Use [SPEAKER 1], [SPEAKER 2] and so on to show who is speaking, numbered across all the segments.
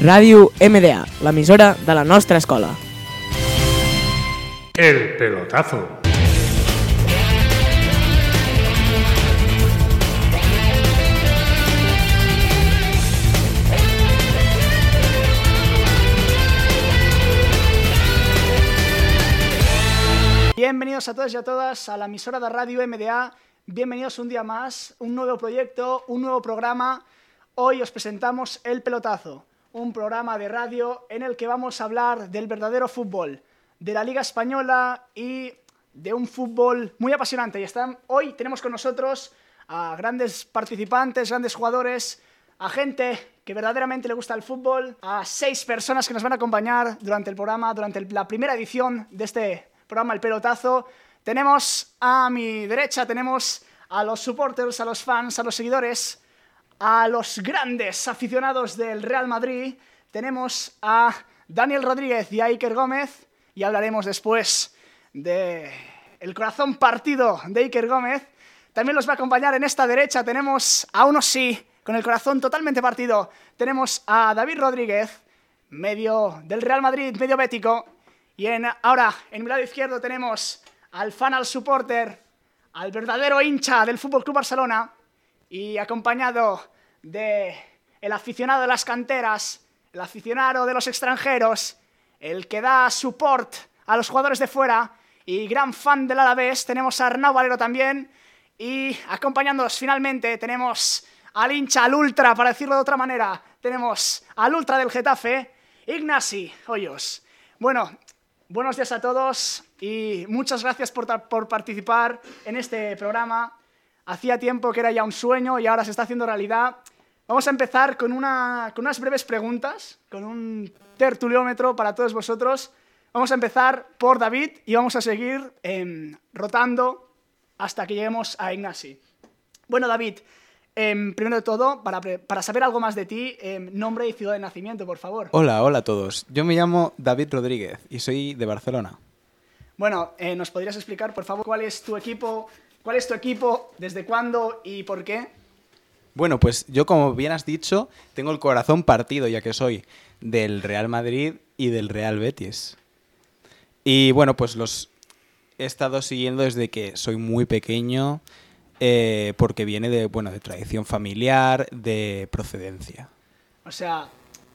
[SPEAKER 1] Ràdio MDA, l'emissora de la nostra escola.
[SPEAKER 2] El pelotazo.
[SPEAKER 3] Bienvenidos a todos y a todas a la emisora de Radio MDA. Bienvenidos un día más, un nuevo proyecto, un nuevo programa. Hoy os presentamos El Pelotazo, un programa de radio en el que vamos a hablar del verdadero fútbol, de la Liga Española y de un fútbol muy apasionante. Y están, hoy tenemos con nosotros a grandes participantes, grandes jugadores, a gente que verdaderamente le gusta el fútbol, a seis personas que nos van a acompañar durante el programa, durante la primera edición de este programa El Pelotazo. Tenemos a mi derecha, tenemos a los supporters, a los fans, a los seguidores, a los grandes aficionados del Real Madrid. Tenemos a Daniel Rodríguez y a Iker Gómez y hablaremos después de el corazón partido de Iker Gómez. También los va a acompañar en esta derecha. Tenemos a uno sí, con el corazón totalmente partido. Tenemos a David Rodríguez, medio del Real Madrid, medio bético. Y ahora, en mi lado izquierdo tenemos al fan, al supporter, al verdadero hincha del Fútbol Club Barcelona y acompañado de el aficionado de las canteras, el aficionado de los extranjeros, el que da support a los jugadores de fuera y gran fan del Alavés, tenemos a Arnau Valero también y acompañándonos finalmente tenemos al hincha, al ultra, para decirlo de otra manera, tenemos al ultra del Getafe, Ignasi Hoyos. Bueno, buenos días a todos y muchas gracias por, por participar en este programa. Hacía tiempo que era ya un sueño y ahora se está haciendo realidad. Vamos a empezar con, una, con unas breves preguntas, con un tertuliómetro para todos vosotros. Vamos a empezar por David y vamos a seguir em, rotando hasta que lleguemos a Ignasi. Bueno, David, em, primero de todo, para saber algo más de ti, em, nombre y ciudad de nacimiento, por favor.
[SPEAKER 4] Hola, hola a todos. Yo me llamo David Rodríguez y soy de Barcelona.
[SPEAKER 3] Bueno, eh, ¿nos podrías explicar, por favor, cuál es tu equipo, cuál es tu equipo, desde cuándo y por qué?
[SPEAKER 4] Bueno, pues yo como bien has dicho, tengo el corazón partido ya que soy del Real Madrid y del Real Betis. Y bueno, pues los he estado siguiendo desde que soy muy pequeño eh, porque viene de, bueno, de tradición familiar, de procedencia.
[SPEAKER 3] O sea,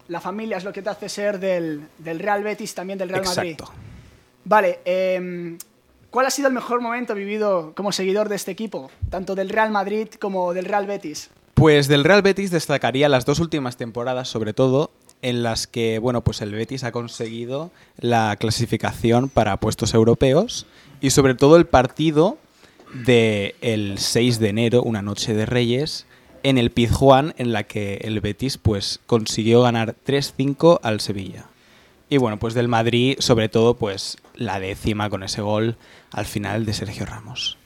[SPEAKER 3] la familia es lo que te hace ser del, del Real Betis, también del Real Madrid.
[SPEAKER 4] Exacto.
[SPEAKER 3] Vale, em, ¿cuál ha sido el mejor momento vivido como seguidor de este equipo? Tanto del Real Madrid como del Real Betis.
[SPEAKER 4] Pues del Real Betis destacaría las dos últimas temporadas, sobre todo, en las que, bueno, pues el Betis ha conseguido la clasificación para puestos europeos y sobre todo el partido del 6 de enero, una noche de Reyes, en el Pizjuán, en la que el Betis pues consiguió ganar 3-5 al Sevilla. Y bueno, pues del Madrid, sobre todo, pues la décima con ese gol al final de Sergio Ramos.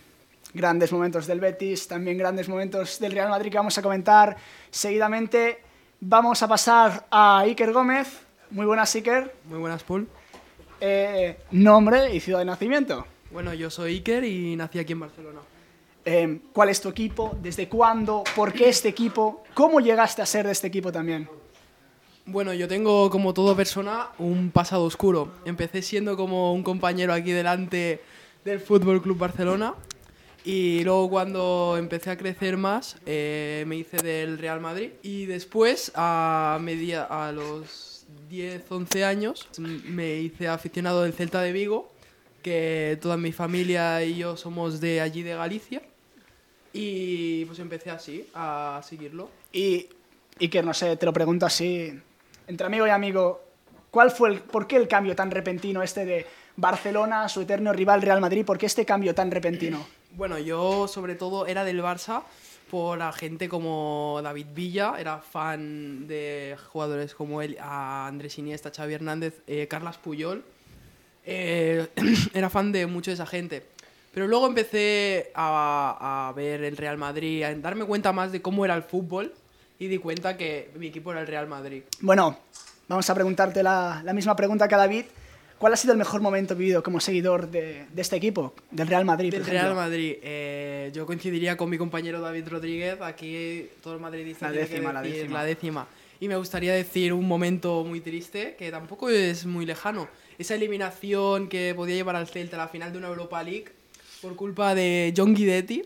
[SPEAKER 3] Grandes momentos del Betis, también grandes momentos del Real Madrid que vamos a comentar seguidamente. Vamos a pasar a Iker Gómez. Muy buenas, Iker.
[SPEAKER 5] Muy buenas, Paul.
[SPEAKER 3] Eh, nombre y ciudad de nacimiento.
[SPEAKER 5] Bueno, yo soy Iker y nací aquí en Barcelona.
[SPEAKER 3] Eh, ¿Cuál es tu equipo? ¿Desde cuándo? ¿Por qué este equipo? ¿Cómo llegaste a ser de este equipo también?
[SPEAKER 5] Bueno, yo tengo, como toda persona, un pasado oscuro. Empecé siendo como un compañero aquí delante del Fútbol Club Barcelona. Y luego, cuando empecé a crecer más, eh, me hice del Real Madrid. Y después, a, media, a los 10, 11 años, me hice aficionado del Celta de Vigo, que toda mi familia y yo somos de allí, de Galicia. Y pues empecé así, a seguirlo.
[SPEAKER 3] Y, Iker, no sé, te lo pregunto así, entre amigo y amigo, ¿cuál fue el, ¿por qué el cambio tan repentino este de Barcelona, su eterno rival Real Madrid? ¿Por qué este cambio tan repentino?
[SPEAKER 5] Bueno, yo sobre todo era del Barça por la gente como David Villa, era fan de jugadores como él, Andrés Iniesta, Xavi Hernández, eh, Carlas Puyol. Eh, era fan de mucho de esa gente. Pero luego empecé a ver el Real Madrid, a darme cuenta más de cómo era el fútbol y di cuenta que mi equipo era el Real Madrid.
[SPEAKER 3] Bueno, vamos a preguntarte la, la misma pregunta que a David. ¿Cuál ha sido el mejor momento vivido como seguidor de, de este equipo, del Real Madrid?
[SPEAKER 5] Del
[SPEAKER 3] por?
[SPEAKER 5] Real Madrid, eh, yo coincidiría con mi compañero David Rodríguez. Aquí todo el
[SPEAKER 3] La
[SPEAKER 5] que
[SPEAKER 3] décima, la
[SPEAKER 5] decir
[SPEAKER 3] décima.
[SPEAKER 5] la décima. Y me gustaría decir un momento muy triste, que tampoco es muy lejano. Esa eliminación que podía llevar al Celta a la final de una Europa League por culpa de John Guidetti,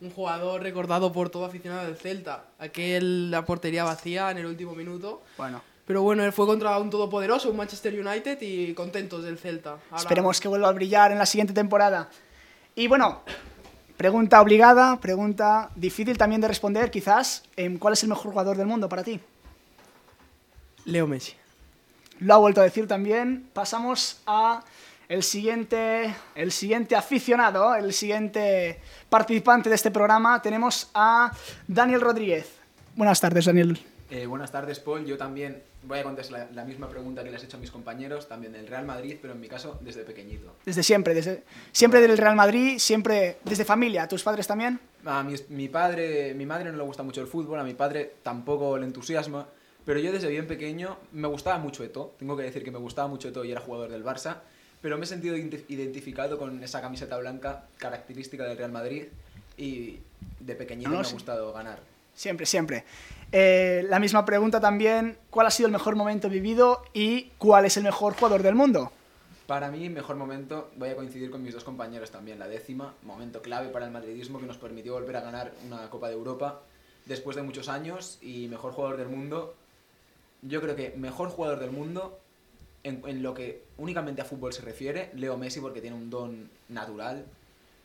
[SPEAKER 5] un jugador recordado por todo aficionado del Celta. Aquel la portería vacía en el último minuto.
[SPEAKER 3] Bueno,
[SPEAKER 5] Pero bueno, él fue contra un todopoderoso, un Manchester United, y contentos del Celta. Ahora-
[SPEAKER 3] esperemos que vuelva a brillar en la siguiente temporada. Y bueno, pregunta obligada, pregunta difícil también de responder, quizás. ¿Cuál es el mejor jugador del mundo para ti?
[SPEAKER 5] Leo Messi.
[SPEAKER 3] Lo ha vuelto a decir también. Pasamos a el siguiente, el siguiente aficionado, el siguiente participante de este programa. Tenemos a Daniel Rodríguez. Buenas tardes, Daniel.
[SPEAKER 2] Eh, buenas tardes, Paul. Yo también voy a contestar la, la misma pregunta que les he hecho a mis compañeros, también del Real Madrid, pero en mi caso desde pequeñito.
[SPEAKER 3] Desde siempre, desde, siempre del Real Madrid, siempre desde familia. ¿Tus padres también?
[SPEAKER 2] A mi, mi padre, mi madre no le gusta mucho el fútbol, a mi padre tampoco le entusiasma, pero yo desde bien pequeño me gustaba mucho Eto. Tengo que decir que me gustaba mucho Eto y era jugador del Barça, pero me he sentido identi- identificado con esa camiseta blanca característica del Real Madrid y de pequeñito
[SPEAKER 3] No,
[SPEAKER 2] me ha gustado ganar.
[SPEAKER 3] Siempre, siempre. Eh, la misma pregunta también, ¿cuál ha sido el mejor momento vivido y cuál es el mejor jugador del mundo?
[SPEAKER 2] Para mí, mejor momento, voy a coincidir con mis dos compañeros también, la décima, momento clave para el madridismo que nos permitió volver a ganar una Copa de Europa después de muchos años y mejor jugador del mundo. Yo creo que mejor jugador del mundo en, en lo que únicamente a fútbol se refiere, Leo Messi porque tiene un don natural,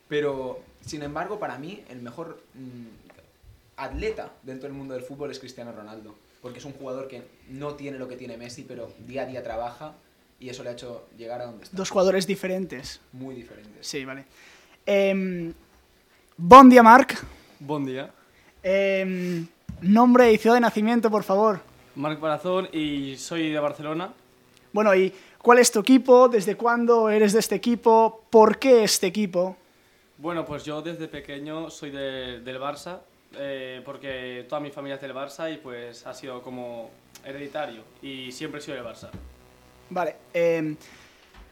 [SPEAKER 2] pero sin embargo para mí el mejor mm, atleta dentro del mundo del fútbol es Cristiano Ronaldo, porque es un jugador que no tiene lo que tiene Messi, pero día a día trabaja y eso le ha hecho llegar a donde está.
[SPEAKER 3] Dos jugadores diferentes.
[SPEAKER 2] Muy diferentes.
[SPEAKER 3] Sí, vale. Em, bon dia, Marc.
[SPEAKER 6] Bon dia.
[SPEAKER 3] Em, nombre y ciudad de nacimiento, por favor.
[SPEAKER 6] Marc Parazón y soy de Barcelona.
[SPEAKER 3] Bueno, ¿y cuál es tu equipo? ¿Desde cuándo eres de este equipo? ¿Por qué este equipo?
[SPEAKER 6] Bueno, pues yo desde pequeño soy de- del Barça, eh, porque toda mi familia es del Barça y pues ha sido como hereditario y siempre he sido del Barça.
[SPEAKER 3] Vale. em,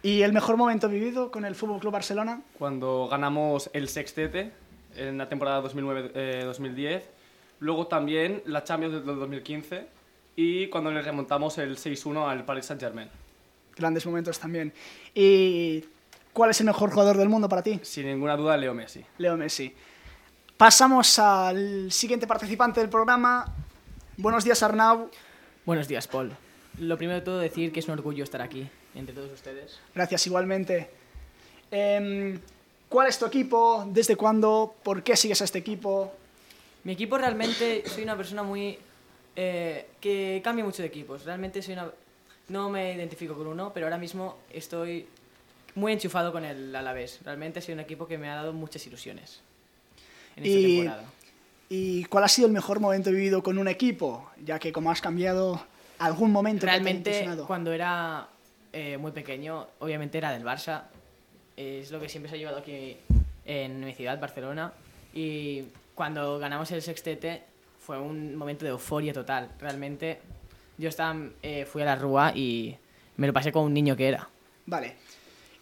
[SPEAKER 3] ¿Y el mejor momento vivido con el Fútbol Club Barcelona?
[SPEAKER 6] Cuando ganamos el sextete en la temporada 2009-2010, luego también la Champions del 2015 y cuando le remontamos el 6-1 al Paris Saint-Germain.
[SPEAKER 3] Grandes momentos también. ¿Y cuál es el mejor jugador del mundo para ti?
[SPEAKER 6] Sin ninguna duda, Leo Messi.
[SPEAKER 3] Leo Messi. Pasamos al siguiente participante del programa. Buenos días, Arnau.
[SPEAKER 1] Buenos días, Paul. Lo primero de todo decir que es un orgullo estar aquí, entre todos ustedes.
[SPEAKER 3] Gracias igualmente. Em, ¿Cuál es tu equipo? ¿Desde cuándo? ¿Por qué sigues a este equipo?
[SPEAKER 1] Mi equipo realmente, soy una persona muy... eh, que cambia mucho de equipos. Realmente soy una... No me identifico con uno, pero ahora mismo estoy muy enchufado con el Alavés. Realmente ha sido un equipo que me ha dado muchas ilusiones en esta
[SPEAKER 3] Y-
[SPEAKER 1] temporada.
[SPEAKER 3] ¿Y cuál ha sido el mejor momento vivido con un equipo? Ya que como has cambiado algún momento que te
[SPEAKER 1] Realmente, cuando era eh, muy pequeño, obviamente era del Barça. Es lo que siempre se ha llevado aquí en mi ciudad, Barcelona. Y cuando ganamos el sextete fue un momento de euforia total. Realmente, yo estaba, eh, fui a la Rúa y me lo pasé como un niño que era.
[SPEAKER 3] Vale.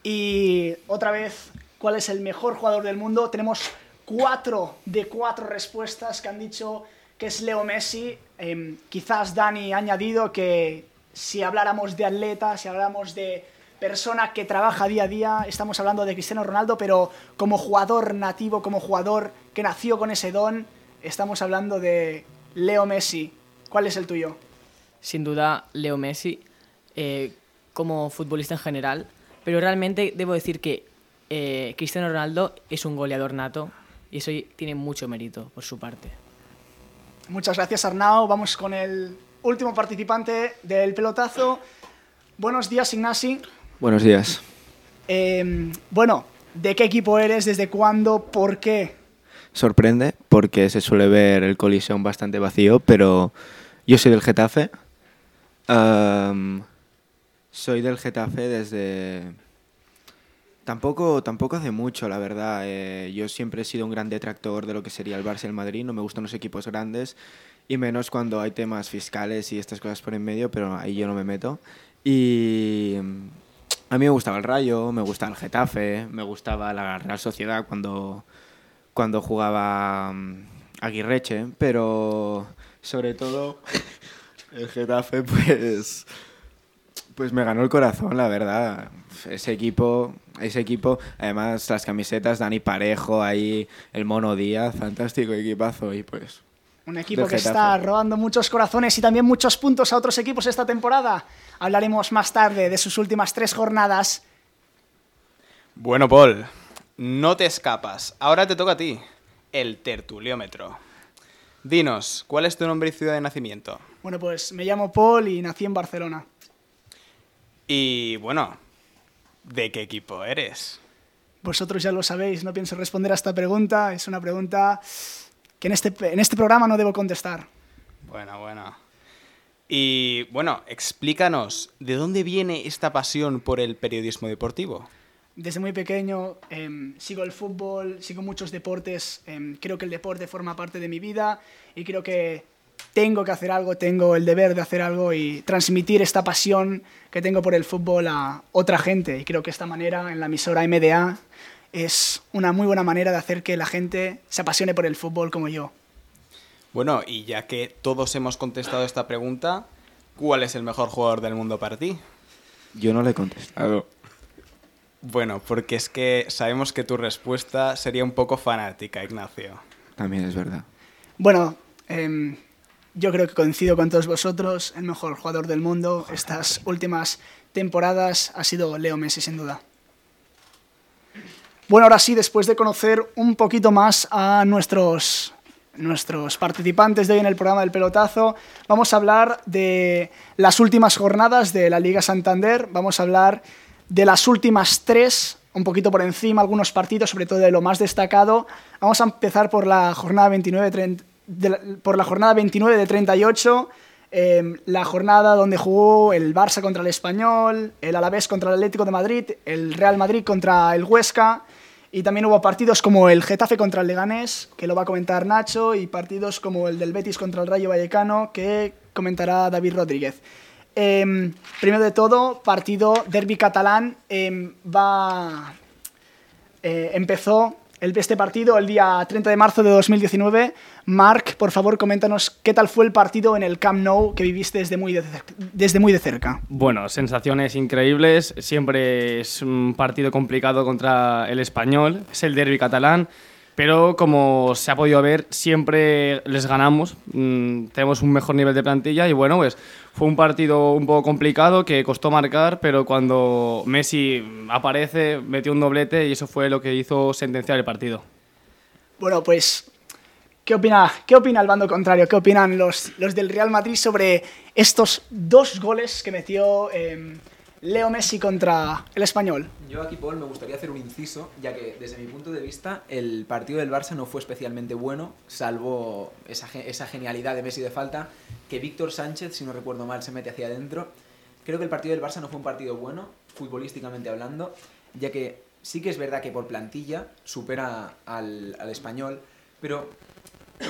[SPEAKER 3] Y otra vez, ¿cuál es el mejor jugador del mundo? Tenemos cuatro de cuatro respuestas que han dicho que es Leo Messi. Em, quizás Dani ha añadido que si habláramos de atleta, si habláramos de persona que trabaja día a día, estamos hablando de Cristiano Ronaldo, pero como jugador nativo, como jugador que nació con ese don, estamos hablando de Leo Messi. ¿Cuál es el tuyo?
[SPEAKER 1] Sin duda, Leo Messi, eh, como futbolista en general. Pero realmente debo decir que eh, Cristiano Ronaldo es un goleador nato y eso tiene mucho mérito por su parte.
[SPEAKER 3] Muchas gracias, Arnau. Vamos con el último participante del pelotazo. Buenos días, Ignasi.
[SPEAKER 7] Buenos días.
[SPEAKER 3] Eh, bueno, ¿de qué equipo eres? ¿Desde cuándo? ¿Por qué?
[SPEAKER 7] Sorprende porque se suele ver el colisión bastante vacío, pero yo soy del Getafe. Am, soy del Getafe desde... Tampoco, tampoco hace mucho, la verdad. Eh, yo siempre he sido un gran detractor de lo que sería el Barça y el Madrid. No me gustan los equipos grandes y menos cuando hay temas fiscales y estas cosas por en medio, pero ahí yo no me meto. Y a mí me gustaba el Rayo, me gustaba el Getafe, me gustaba la Real Sociedad cuando, cuando jugaba mm, Aguirreche, pero sobre todo El Getafe, pues. Pues me ganó el corazón, la verdad. Ese equipo, ese equipo, además las camisetas, Dani Parejo, ahí el Mono Díaz, fantástico equipazo. Y pues.
[SPEAKER 3] Un equipo que
[SPEAKER 7] Getafe.
[SPEAKER 3] está robando muchos corazones y también muchos puntos a otros equipos esta temporada. Hablaremos más tarde de sus últimas tres jornadas.
[SPEAKER 4] Bueno, Paul, no te escapas. Ahora te toca a ti, el tertuliómetro. Dinos, ¿cuál es tu nombre y ciudad de nacimiento?
[SPEAKER 3] Bueno, pues me llamo Paul y nací en Barcelona.
[SPEAKER 4] Y bueno, ¿de qué equipo eres?
[SPEAKER 3] Vosotros ya lo sabéis, no pienso responder a esta pregunta. Es una pregunta que en este, en este programa no debo contestar.
[SPEAKER 4] Bueno, bueno. Y bueno, explícanos, ¿de dónde viene esta pasión por el periodismo deportivo?
[SPEAKER 3] Desde muy pequeño em, sigo el fútbol, sigo muchos deportes, em, creo que el deporte forma parte de mi vida y creo que tengo que hacer algo, tengo el deber de hacer algo y transmitir esta pasión que tengo por el fútbol a otra gente. Y creo que esta manera en la emisora MDA es una muy buena manera de hacer que la gente se apasione por el fútbol como yo.
[SPEAKER 4] Bueno, y ya que todos hemos contestado esta pregunta, ¿cuál es el mejor jugador del mundo para ti?
[SPEAKER 7] Yo no le he contestado.
[SPEAKER 4] Bueno, porque es que sabemos que tu respuesta sería un poco fanática, Ignacio.
[SPEAKER 7] También es verdad.
[SPEAKER 3] Bueno, em, yo creo que coincido con todos vosotros. El mejor jugador del mundo estas últimas temporadas ha sido Leo Messi, sin duda. Bueno, ahora sí, después de conocer un poquito más a nuestros, nuestros participantes de hoy en el programa del pelotazo, vamos a hablar de las últimas jornadas de la Liga Santander. Vamos a hablar de las últimas tres, un poquito por encima, algunos partidos, sobre todo de lo más destacado. Vamos a empezar por la jornada 29, 30 de por la jornada 29 de 38, eh, la jornada donde jugó el Barça contra el Español, el Alavés contra el Atlético de Madrid, el Real Madrid contra el Huesca, y también hubo partidos como el Getafe contra el Leganés, que lo va a comentar Nacho, y partidos como el del Betis contra el Rayo Vallecano, que comentará David Rodríguez. Eh, primero de todo, partido derby catalán, eh, va eh, empezó este partido el día 30 de marzo de 2019. Marc, por favor, coméntanos qué tal fue el partido en el Camp Nou que viviste desde muy de, desde muy de cerca.
[SPEAKER 6] Bueno, sensaciones increíbles. Siempre es un partido complicado contra el español. Es el derby catalán. Pero como se ha podido ver, siempre les ganamos. Mm, tenemos un mejor nivel de plantilla y bueno, pues fue un partido un poco complicado que costó marcar, pero cuando Messi aparece, metió un doblete y eso fue lo que hizo sentenciar el partido.
[SPEAKER 3] Bueno, pues, ¿qué opina, qué opina el bando contrario? ¿Qué opinan los, los del Real Madrid sobre estos dos goles que metió eh, Leo Messi contra el español?
[SPEAKER 2] Yo aquí, Paul, me gustaría hacer un inciso, ya que desde mi punto de vista el partido del Barça no fue especialmente bueno, salvo esa, ge- esa genialidad de Messi de falta, que Víctor Sánchez, si no recuerdo mal, se mete hacia adentro. Creo que el partido del Barça no fue un partido bueno, futbolísticamente hablando, ya que sí que es verdad que por plantilla supera al, español, pero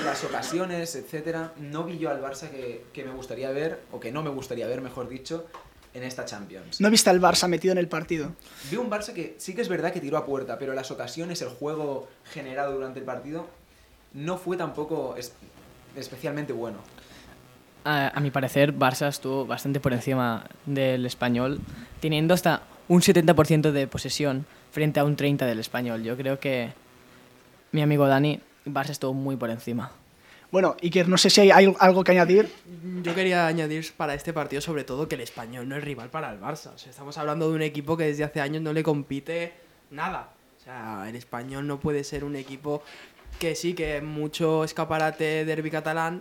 [SPEAKER 2] las ocasiones, etcétera, no vi yo al Barça que me gustaría ver, o que no me gustaría ver, mejor dicho, en esta Champions.
[SPEAKER 3] ¿No viste al Barça metido en el partido?
[SPEAKER 2] Vi un Barça que sí que es verdad que tiró a puerta, pero las ocasiones, el juego generado durante el partido, no fue tampoco es- especialmente bueno.
[SPEAKER 1] A, a mi parecer, Barça estuvo bastante por encima del español, teniendo hasta un 70% de posesión frente a un 30% del español. Yo creo que mi amigo Dani, Barça estuvo muy por encima.
[SPEAKER 3] Bueno, Iker, no sé si hay al- algo que añadir.
[SPEAKER 5] Yo quería añadir para este partido sobre todo que el español no es rival para el Barça. O sea, estamos hablando de un equipo que desde hace años no le compite nada. O sea, el español no puede ser un equipo que sí, que mucho escaparate derbi catalán,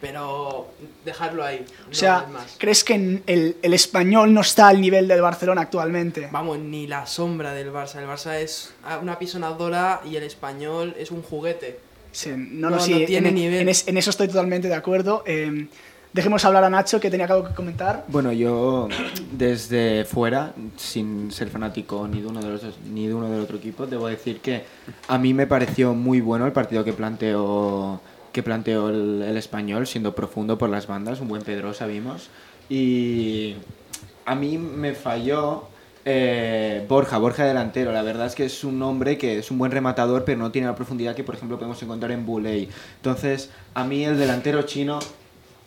[SPEAKER 5] pero dejarlo ahí.
[SPEAKER 3] O sea,
[SPEAKER 5] no es más.
[SPEAKER 3] ¿crees que el, el español no está al nivel del Barcelona actualmente?
[SPEAKER 5] Vamos, ni la sombra del Barça. El Barça es una pisonadora y el español es un juguete.
[SPEAKER 3] Sí, no, no,
[SPEAKER 5] No,
[SPEAKER 3] sí,
[SPEAKER 5] no tiene
[SPEAKER 3] en,
[SPEAKER 5] nivel.
[SPEAKER 3] en es- en eso estoy totalmente de acuerdo. Eh, dejemos hablar a Nacho, que tenía algo que comentar.
[SPEAKER 7] Bueno, yo desde fuera, sin ser fanático ni de uno de los dos- ni de uno del otro equipo, debo decir que a mí me pareció muy bueno el partido que planteó que planteó el, el español, siendo profundo por las bandas, un buen Pedrosa vimos. Y a mí me falló eh, Borja, Borja delantero. La verdad es que es un hombre que es un buen rematador, pero no tiene la profundidad que, por ejemplo, podemos encontrar en Buley. Entonces, a mí el delantero chino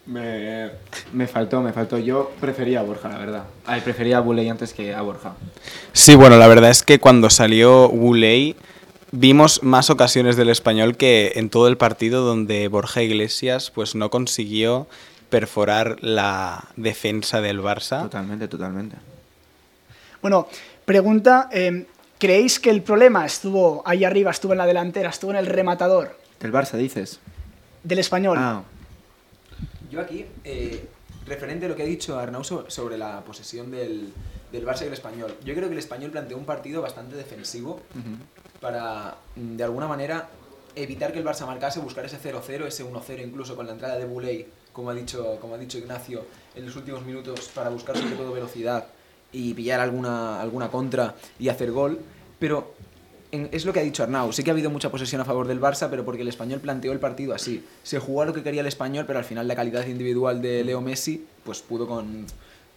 [SPEAKER 7] Me, me faltó, me faltó. Yo prefería a Borja, la verdad. Ay, prefería a Buley antes que a Borja.
[SPEAKER 4] Sí, bueno, la verdad es que cuando salió Guley vimos más ocasiones del español que en todo el partido donde Borja Iglesias pues no consiguió perforar la defensa del Barça.
[SPEAKER 7] Totalmente, totalmente.
[SPEAKER 3] Bueno, pregunta, eh, ¿creéis que el problema estuvo ahí arriba, estuvo en la delantera, estuvo en el rematador
[SPEAKER 7] ¿Del Barça dices?
[SPEAKER 3] del español?
[SPEAKER 7] Ah,
[SPEAKER 2] Yo aquí, eh, referente a lo que ha dicho Arnau so- sobre la posesión del, del Barça y el Español, yo creo que el Español planteó un partido bastante defensivo para, mm, de alguna manera, evitar que el Barça marcase, buscar ese 0-0, ese 1-0 incluso con la entrada de Buley, como ha dicho, como ha dicho Ignacio, en los últimos minutos para buscar sobre todo velocidad y pillar alguna, alguna contra y hacer gol. Pero es lo que ha dicho Arnau. Sí que ha habido mucha posesión a favor del Barça, pero porque el español planteó el partido así. Se jugó lo que quería el español, pero al final la calidad individual de Leo Messi pues pudo con,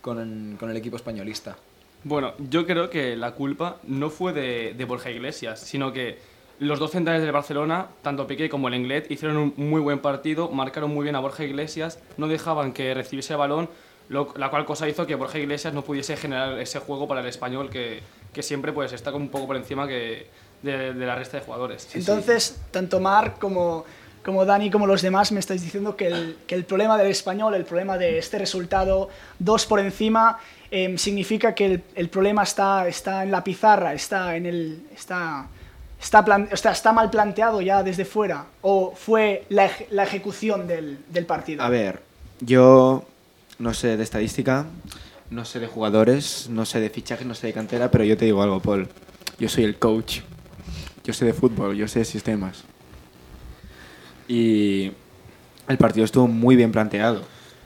[SPEAKER 2] con, el equipo españolista.
[SPEAKER 6] Bueno, yo creo que la culpa no fue de, de Borja Iglesias, sino que los dos centrales del Barcelona, tanto Piqué como el Englet, hicieron un muy buen partido, marcaron muy bien a Borja Iglesias, no dejaban que recibiese balón, lo- la cual cosa hizo que Borja Iglesias no pudiese generar ese juego para el español que, que siempre pues, está como un poco por encima que de, de la resta de jugadores.
[SPEAKER 3] Entonces, tanto Marc como, como Dani como los demás me estáis diciendo que el, que el problema del español, el problema de este resultado, dos por encima, em, significa que el, el problema está, está en la pizarra, está, en el, está, está, plan- o sea, está mal planteado ya desde fuera, o fue la, la ejecución del, del partido.
[SPEAKER 7] a ver, yo no sé de estadística, no sé de jugadores, no sé de fichajes, no sé de cantera, pero yo te digo algo, Paul. Yo soy el coach. Yo sé de fútbol, yo sé de sistemas. Y el partido estuvo muy bien planteado.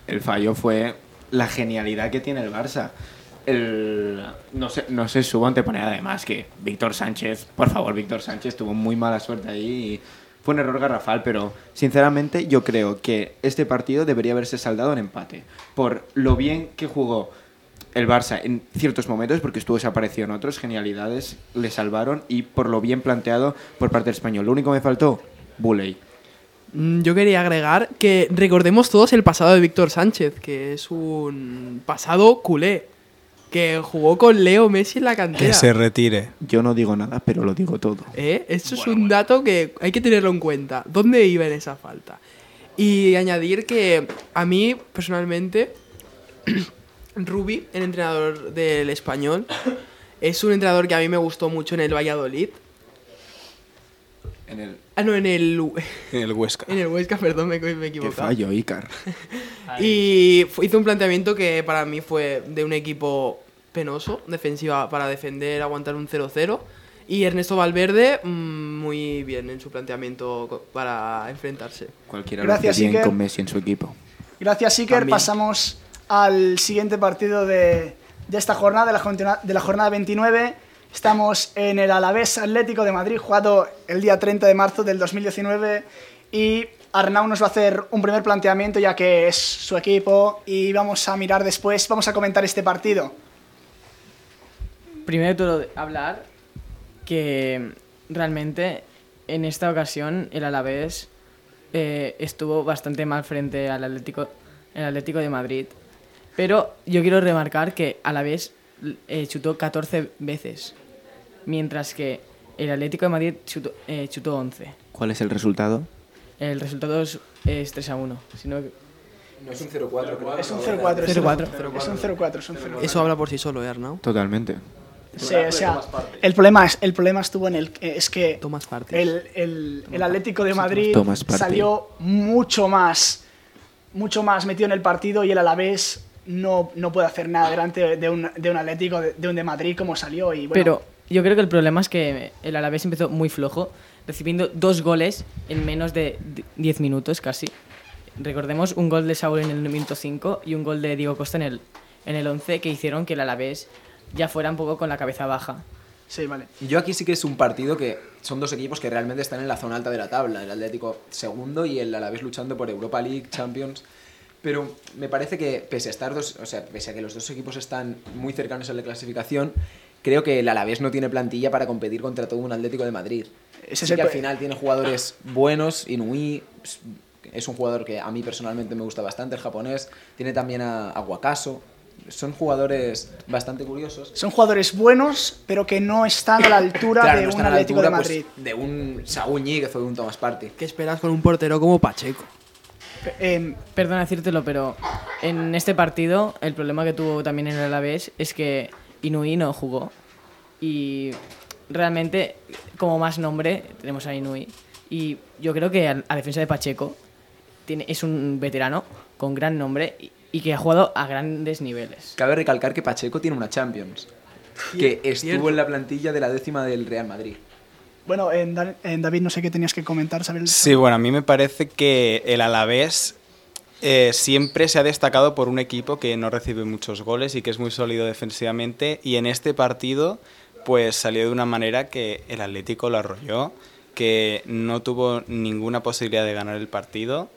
[SPEAKER 7] El fallo fue la genialidad que tiene el Barça. El, no sé, no sé, subo anteponer además que Víctor Sánchez, por favor, Víctor Sánchez tuvo muy mala suerte ahí y fue un error garrafal, pero sinceramente yo creo que este partido debería haberse saldado en empate. Por lo bien que jugó el Barça en ciertos momentos, porque estuvo desaparecido en otros, genialidades le salvaron y por lo bien planteado por parte del español. Lo único que me faltó, Buley.
[SPEAKER 5] Mm, Yo quería agregar que recordemos todos el pasado de Víctor Sánchez, que es un pasado culé, que jugó con Leo Messi en la cantera.
[SPEAKER 4] Que se retire.
[SPEAKER 7] Yo no digo nada, pero lo digo todo.
[SPEAKER 5] ¿Eh? Esto es un dato que hay que tenerlo en cuenta. ¿Dónde iba en esa falta? Y añadir que a mí, personalmente, Rubi, el entrenador del español, es un entrenador que a mí me gustó mucho en el Valladolid.
[SPEAKER 7] En el
[SPEAKER 5] Ah, no, en el,
[SPEAKER 4] En el Huesca.
[SPEAKER 5] en el Huesca, perdón, me, me he equivocado.
[SPEAKER 7] fallo, Icar.
[SPEAKER 5] Y hizo un planteamiento que para mí fue de un equipo penoso, defensiva para defender, aguantar un 0-0. Y Ernesto Valverde, mm, muy bien en su planteamiento para enfrentarse.
[SPEAKER 7] Cualquiera
[SPEAKER 3] Gracias,
[SPEAKER 7] lo hace bien con Messi en su equipo.
[SPEAKER 3] Gracias, Iker.
[SPEAKER 5] También.
[SPEAKER 3] Pasamos al siguiente partido de, de esta jornada, de la, jornada- de la jornada 29. Estamos en el Alavés Atlético de Madrid, jugado el día 30 de marzo del 2019. Y Arnau nos va a hacer un primer planteamiento, ya que es su equipo. Y vamos a mirar después, vamos a comentar este partido.
[SPEAKER 1] Primero todo, hablar que realmente en esta ocasión el Alavés eh, estuvo bastante mal frente al Atlético, el Atlético de Madrid. Pero yo quiero remarcar que Alavés eh, chutó 14 veces, mientras que el Atlético de Madrid chutó, eh, chutó 11.
[SPEAKER 7] ¿Cuál es el resultado?
[SPEAKER 1] El resultado es, es 3 a 1. Si no-
[SPEAKER 2] No es un 0-4, creo.
[SPEAKER 3] Es un 0-4. es un
[SPEAKER 1] 0-4.
[SPEAKER 3] Es un 0-4. Es un 0-4.
[SPEAKER 5] Eso habla por sí solo, ¿eh, Arnau?
[SPEAKER 7] Totalmente.
[SPEAKER 3] Sí, o sea, el problema, es, el problema estuvo en el es que
[SPEAKER 5] Tomas parte.
[SPEAKER 3] el, el- el Atlético de Madrid salió mucho más mucho más metido en el partido y el Alavés no, no puede hacer nada delante de un, de un Atlético de, de un de Madrid como salió y bueno,
[SPEAKER 1] Pero yo creo que el problema es que el Alavés empezó muy flojo, recibiendo dos goles en menos de 10 minutos casi. Recordemos un gol de Saúl en el minuto 5 y un gol de Diego Costa en el, en el 11 que hicieron que el Alavés ya fuera un poco con la cabeza baja.
[SPEAKER 3] sí, vale.
[SPEAKER 2] Yo aquí sí que es un partido que son dos equipos que realmente están en la zona alta de la tabla. El Atlético segundo y el Alavés luchando por Europa League, Champions. Pero me parece que pese a estar dos, o sea, pese a que los dos equipos están muy cercanos en la clasificación, creo que el Alavés no tiene plantilla para competir contra todo un Atlético de Madrid.
[SPEAKER 3] Ese es
[SPEAKER 2] sí
[SPEAKER 3] el
[SPEAKER 2] que al final tiene jugadores buenos, Inui, Es un jugador que a mí personalmente me gusta bastante, el japonés. Tiene también a, a Wakaso. Son jugadores bastante curiosos.
[SPEAKER 3] Son jugadores buenos, pero que no están a la altura
[SPEAKER 2] Claro,
[SPEAKER 3] de
[SPEAKER 2] no
[SPEAKER 3] un Atlético
[SPEAKER 2] altura,
[SPEAKER 3] de
[SPEAKER 2] pues,
[SPEAKER 3] Madrid.
[SPEAKER 2] de un Saúl Ñíguez o de un Tomás Party.
[SPEAKER 5] ¿Qué esperas con un portero como Pacheco?
[SPEAKER 3] Eh,
[SPEAKER 1] Perdona decírtelo, pero en este partido el problema que tuvo también en el Alavés es que Inui no jugó. Y realmente, como más nombre, tenemos a Inui. Y yo creo que a, a defensa de Pacheco tiene, es un veterano con gran nombre y, y que ha jugado a grandes niveles.
[SPEAKER 2] Cabe recalcar que Pacheco tiene una Champions. Que estuvo
[SPEAKER 5] cierto.
[SPEAKER 2] en la plantilla de la décima del Real Madrid.
[SPEAKER 3] bueno, en, en David, no sé qué tenías que comentar, ¿sabes?
[SPEAKER 4] Sí, bueno, a mí me parece que el Alavés eh, siempre se ha destacado por un equipo que no recibe muchos goles y que es muy sólido defensivamente. Y en este partido, pues salió de una manera que el Atlético lo arrolló, que no tuvo ninguna posibilidad de ganar el partido.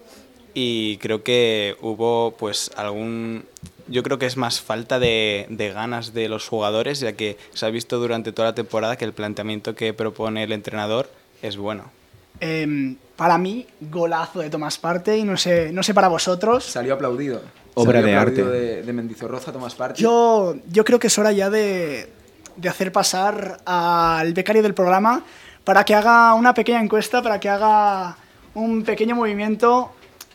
[SPEAKER 4] Y creo que hubo, pues, algún. Yo creo que es más falta de, de ganas de los jugadores, ya que se ha visto durante toda la temporada que el planteamiento que propone el entrenador es bueno.
[SPEAKER 3] Eh, para mí, golazo de Tomás Parte y no sé, no sé para vosotros.
[SPEAKER 2] Salió aplaudido.
[SPEAKER 7] Obra
[SPEAKER 2] Salió
[SPEAKER 7] de
[SPEAKER 2] aplaudido
[SPEAKER 7] arte.
[SPEAKER 2] De, de Mendizorroza, Tomás Party.
[SPEAKER 3] Yo, yo creo que es hora ya de, de hacer pasar al becario del programa para que haga una pequeña encuesta, para que haga un pequeño movimiento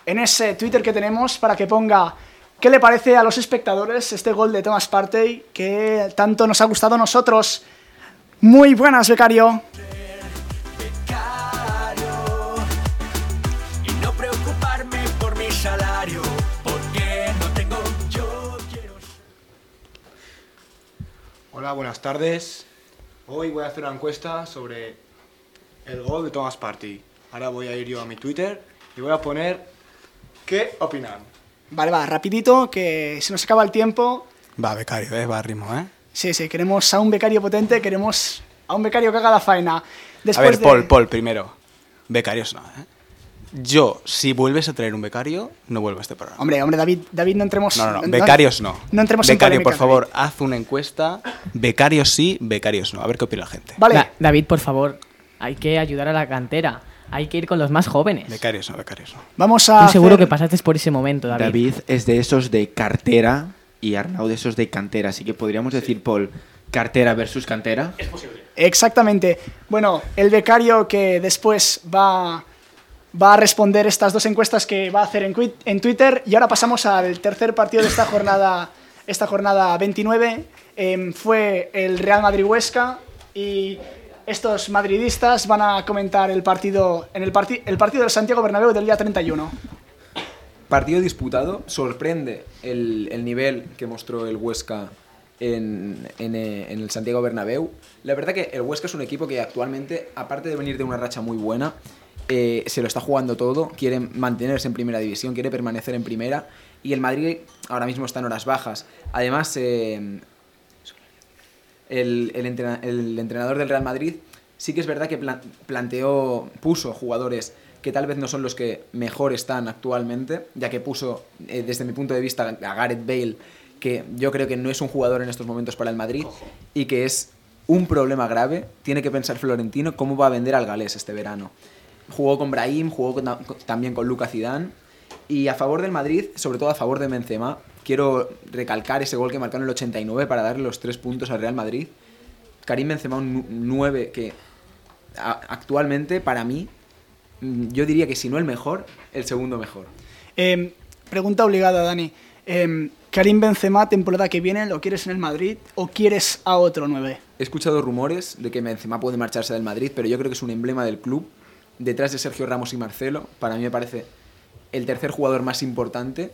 [SPEAKER 3] en ese Twitter que tenemos para que ponga qué le parece a los espectadores este gol de Thomas Partey que tanto nos ha gustado a nosotros. Muy buenas, becario.
[SPEAKER 8] Hola, buenas tardes. Hoy voy a hacer una encuesta sobre el gol de Thomas Party. Ahora voy a ir yo a mi Twitter y voy a poner ¿qué opinan?
[SPEAKER 3] Vale, va, rapidito, que se nos acaba el tiempo.
[SPEAKER 4] Va, becario, eh, va a ritmo, ¿eh?
[SPEAKER 3] Sí, sí, queremos a un becario potente, queremos a un becario que haga la faena.
[SPEAKER 4] a
[SPEAKER 3] Después
[SPEAKER 4] ver,
[SPEAKER 3] de-
[SPEAKER 4] Paul, Paul, primero. Becarios no, ¿eh? Yo, si vuelves a traer un becario, no vuelvo a este programa.
[SPEAKER 3] Hombre, hombre, David, David, no entremos...
[SPEAKER 4] No, no, no, becarios no.
[SPEAKER 3] No entremos en
[SPEAKER 4] Becario, por favor, haz una encuesta. Becarios sí, becarios no. A ver qué opina la gente.
[SPEAKER 3] Vale,
[SPEAKER 1] Da- David, por favor, hay que ayudar a la cantera. Hay que ir con los más jóvenes.
[SPEAKER 4] Becarios no, becarios no.
[SPEAKER 3] vamos a...
[SPEAKER 1] Estoy seguro
[SPEAKER 3] hacer-
[SPEAKER 1] que pasaste por ese momento, David.
[SPEAKER 7] David es de esos de cartera y Arnau de esos de cantera. Así que podríamos decir, Paul, cartera versus cantera.
[SPEAKER 3] Exactamente. Bueno, el becario que después va, va a responder estas dos encuestas que va a hacer en, Twitter. Y ahora pasamos al tercer partido de esta jornada, esta jornada 29. Em, fue el Real Madrid-Huesca y estos madridistas van a comentar el partido en el, el partido del Santiago Bernabéu del día 31.
[SPEAKER 2] Partido disputado, sorprende el, el nivel que mostró el Huesca en, en, eh, en el Santiago Bernabéu. La verdad que el Huesca es un equipo que actualmente, aparte de venir de una racha muy buena, eh, se lo está jugando todo, quiere mantenerse en primera división, quiere permanecer en primera y el Madrid ahora mismo está en horas bajas. Además, eh, el, el entrena- el entrenador del Real Madrid sí que es verdad que plan- planteó, puso jugadores que tal vez no son los que mejor están actualmente, ya que puso, eh, desde mi punto de vista, a Gareth Bale, que yo creo que no es un jugador en estos momentos para el Madrid y que es un problema grave. Tiene que pensar Florentino cómo va a vender al galés este verano. Jugó con Brahim, jugó con- también con Luca Zidane. Y a favor del Madrid, sobre todo a favor de Benzema, quiero recalcar ese gol que marcó en el 89 para darle los tres puntos al Real Madrid. Karim Benzema un 9 que actualmente para mí mm, yo diría que si no el mejor, el segundo mejor.
[SPEAKER 3] Em, pregunta obligada, Dani. Em, Karim Benzema, temporada que viene, ¿lo quieres en el Madrid o quieres a otro 9?
[SPEAKER 2] He escuchado rumores de que Benzema puede marcharse del Madrid, pero yo creo que es un emblema del club. Detrás de Sergio Ramos y Marcelo, para mí me parece el tercer jugador más importante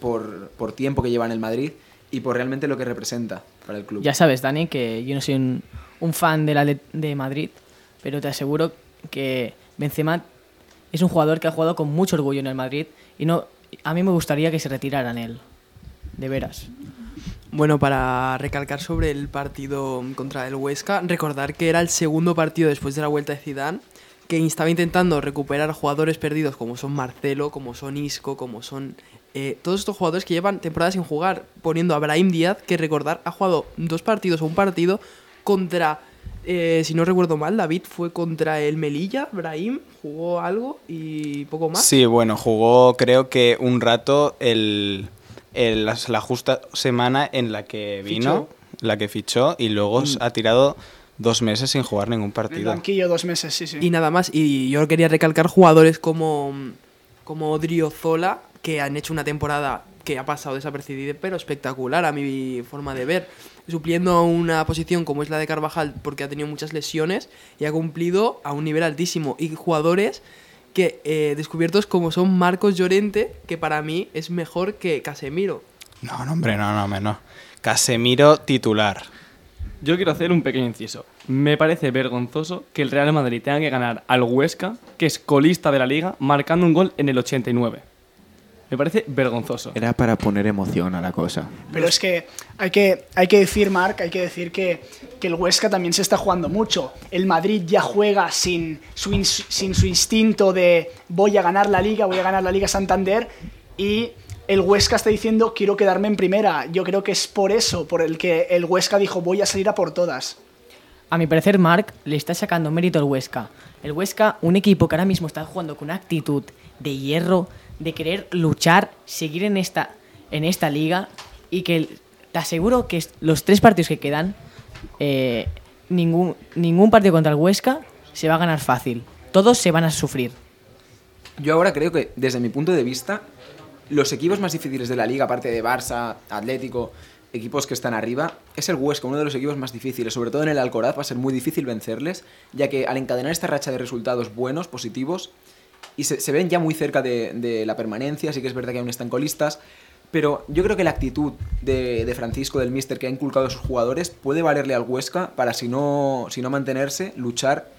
[SPEAKER 2] por, por tiempo que lleva en el Madrid y por realmente lo que representa para el club.
[SPEAKER 1] Ya sabes, Dani, que yo no soy un, un fan de, la de Madrid, pero te aseguro que Benzema es un jugador que ha jugado con mucho orgullo en el Madrid y no a mí me gustaría que se retirara en él. De veras.
[SPEAKER 5] Bueno, para recalcar sobre el partido contra el Huesca, recordar que era el segundo partido después de la vuelta de Zidane que estaba intentando recuperar jugadores perdidos como son Marcelo, como son Isco, como son eh, todos estos jugadores que llevan temporadas sin jugar, poniendo a Brahim Díaz, que recordar ha jugado dos partidos o un partido contra eh, si no recuerdo mal, David fue contra el Melilla, Brahim, jugó algo y poco más.
[SPEAKER 4] Sí, bueno, jugó creo que un rato el, el- la, la justa semana en la que vino, la que fichó, y luego s- ha tirado dos meses sin jugar ningún
[SPEAKER 3] En el
[SPEAKER 4] partido.
[SPEAKER 3] banquillo dos meses, sí, sí.
[SPEAKER 5] Y nada más, y yo quería recalcar jugadores como, como Odriozola, que han hecho una temporada que ha pasado desapercibida, pero espectacular a mi forma de ver. Supliendo una posición como es la de Carvajal, porque ha tenido muchas lesiones y ha cumplido a un nivel altísimo. Y jugadores que eh, descubiertos como son Marcos Llorente, que para mí es mejor que Casemiro.
[SPEAKER 4] No, no, hombre, no, no, no. Casemiro titular.
[SPEAKER 6] Yo quiero hacer un pequeño inciso. Me parece vergonzoso que el Real Madrid tenga que ganar al Huesca, que es colista de la liga, marcando un gol en el 89. Me parece vergonzoso.
[SPEAKER 7] Era para poner emoción a la cosa.
[SPEAKER 3] Pero es que hay que, hay que decir, Marc, hay que decir que, que el Huesca también se está jugando mucho. El Madrid ya juega sin su, sin su instinto de voy a ganar la liga, voy a ganar la Liga Santander y el Huesca está diciendo quiero quedarme en primera. Yo creo que es por eso, por el que el Huesca dijo voy a salir a por todas.
[SPEAKER 1] A mi parecer, Marc le está sacando mérito al Huesca. El Huesca, un equipo que ahora mismo está jugando con una actitud de hierro, de querer luchar, seguir en esta, en esta liga y que te aseguro que los tres partidos que quedan, eh, ningún, ningún partido contra el Huesca se va a ganar fácil. Todos se van a sufrir.
[SPEAKER 2] Yo ahora creo que, desde mi punto de vista, los equipos más difíciles de la liga, aparte de Barça, Atlético, equipos que están arriba, es el Huesca, uno de los equipos más difíciles. Sobre todo en el Alcoraz va a ser muy difícil vencerles, ya que al encadenar esta racha de resultados buenos, positivos, y se, se ven ya muy cerca de, de la permanencia, sí que es verdad que aún están colistas, pero yo creo que la actitud de, de Francisco, del Mister, que ha inculcado a sus jugadores, puede valerle al Huesca para, si no, si no mantenerse, luchar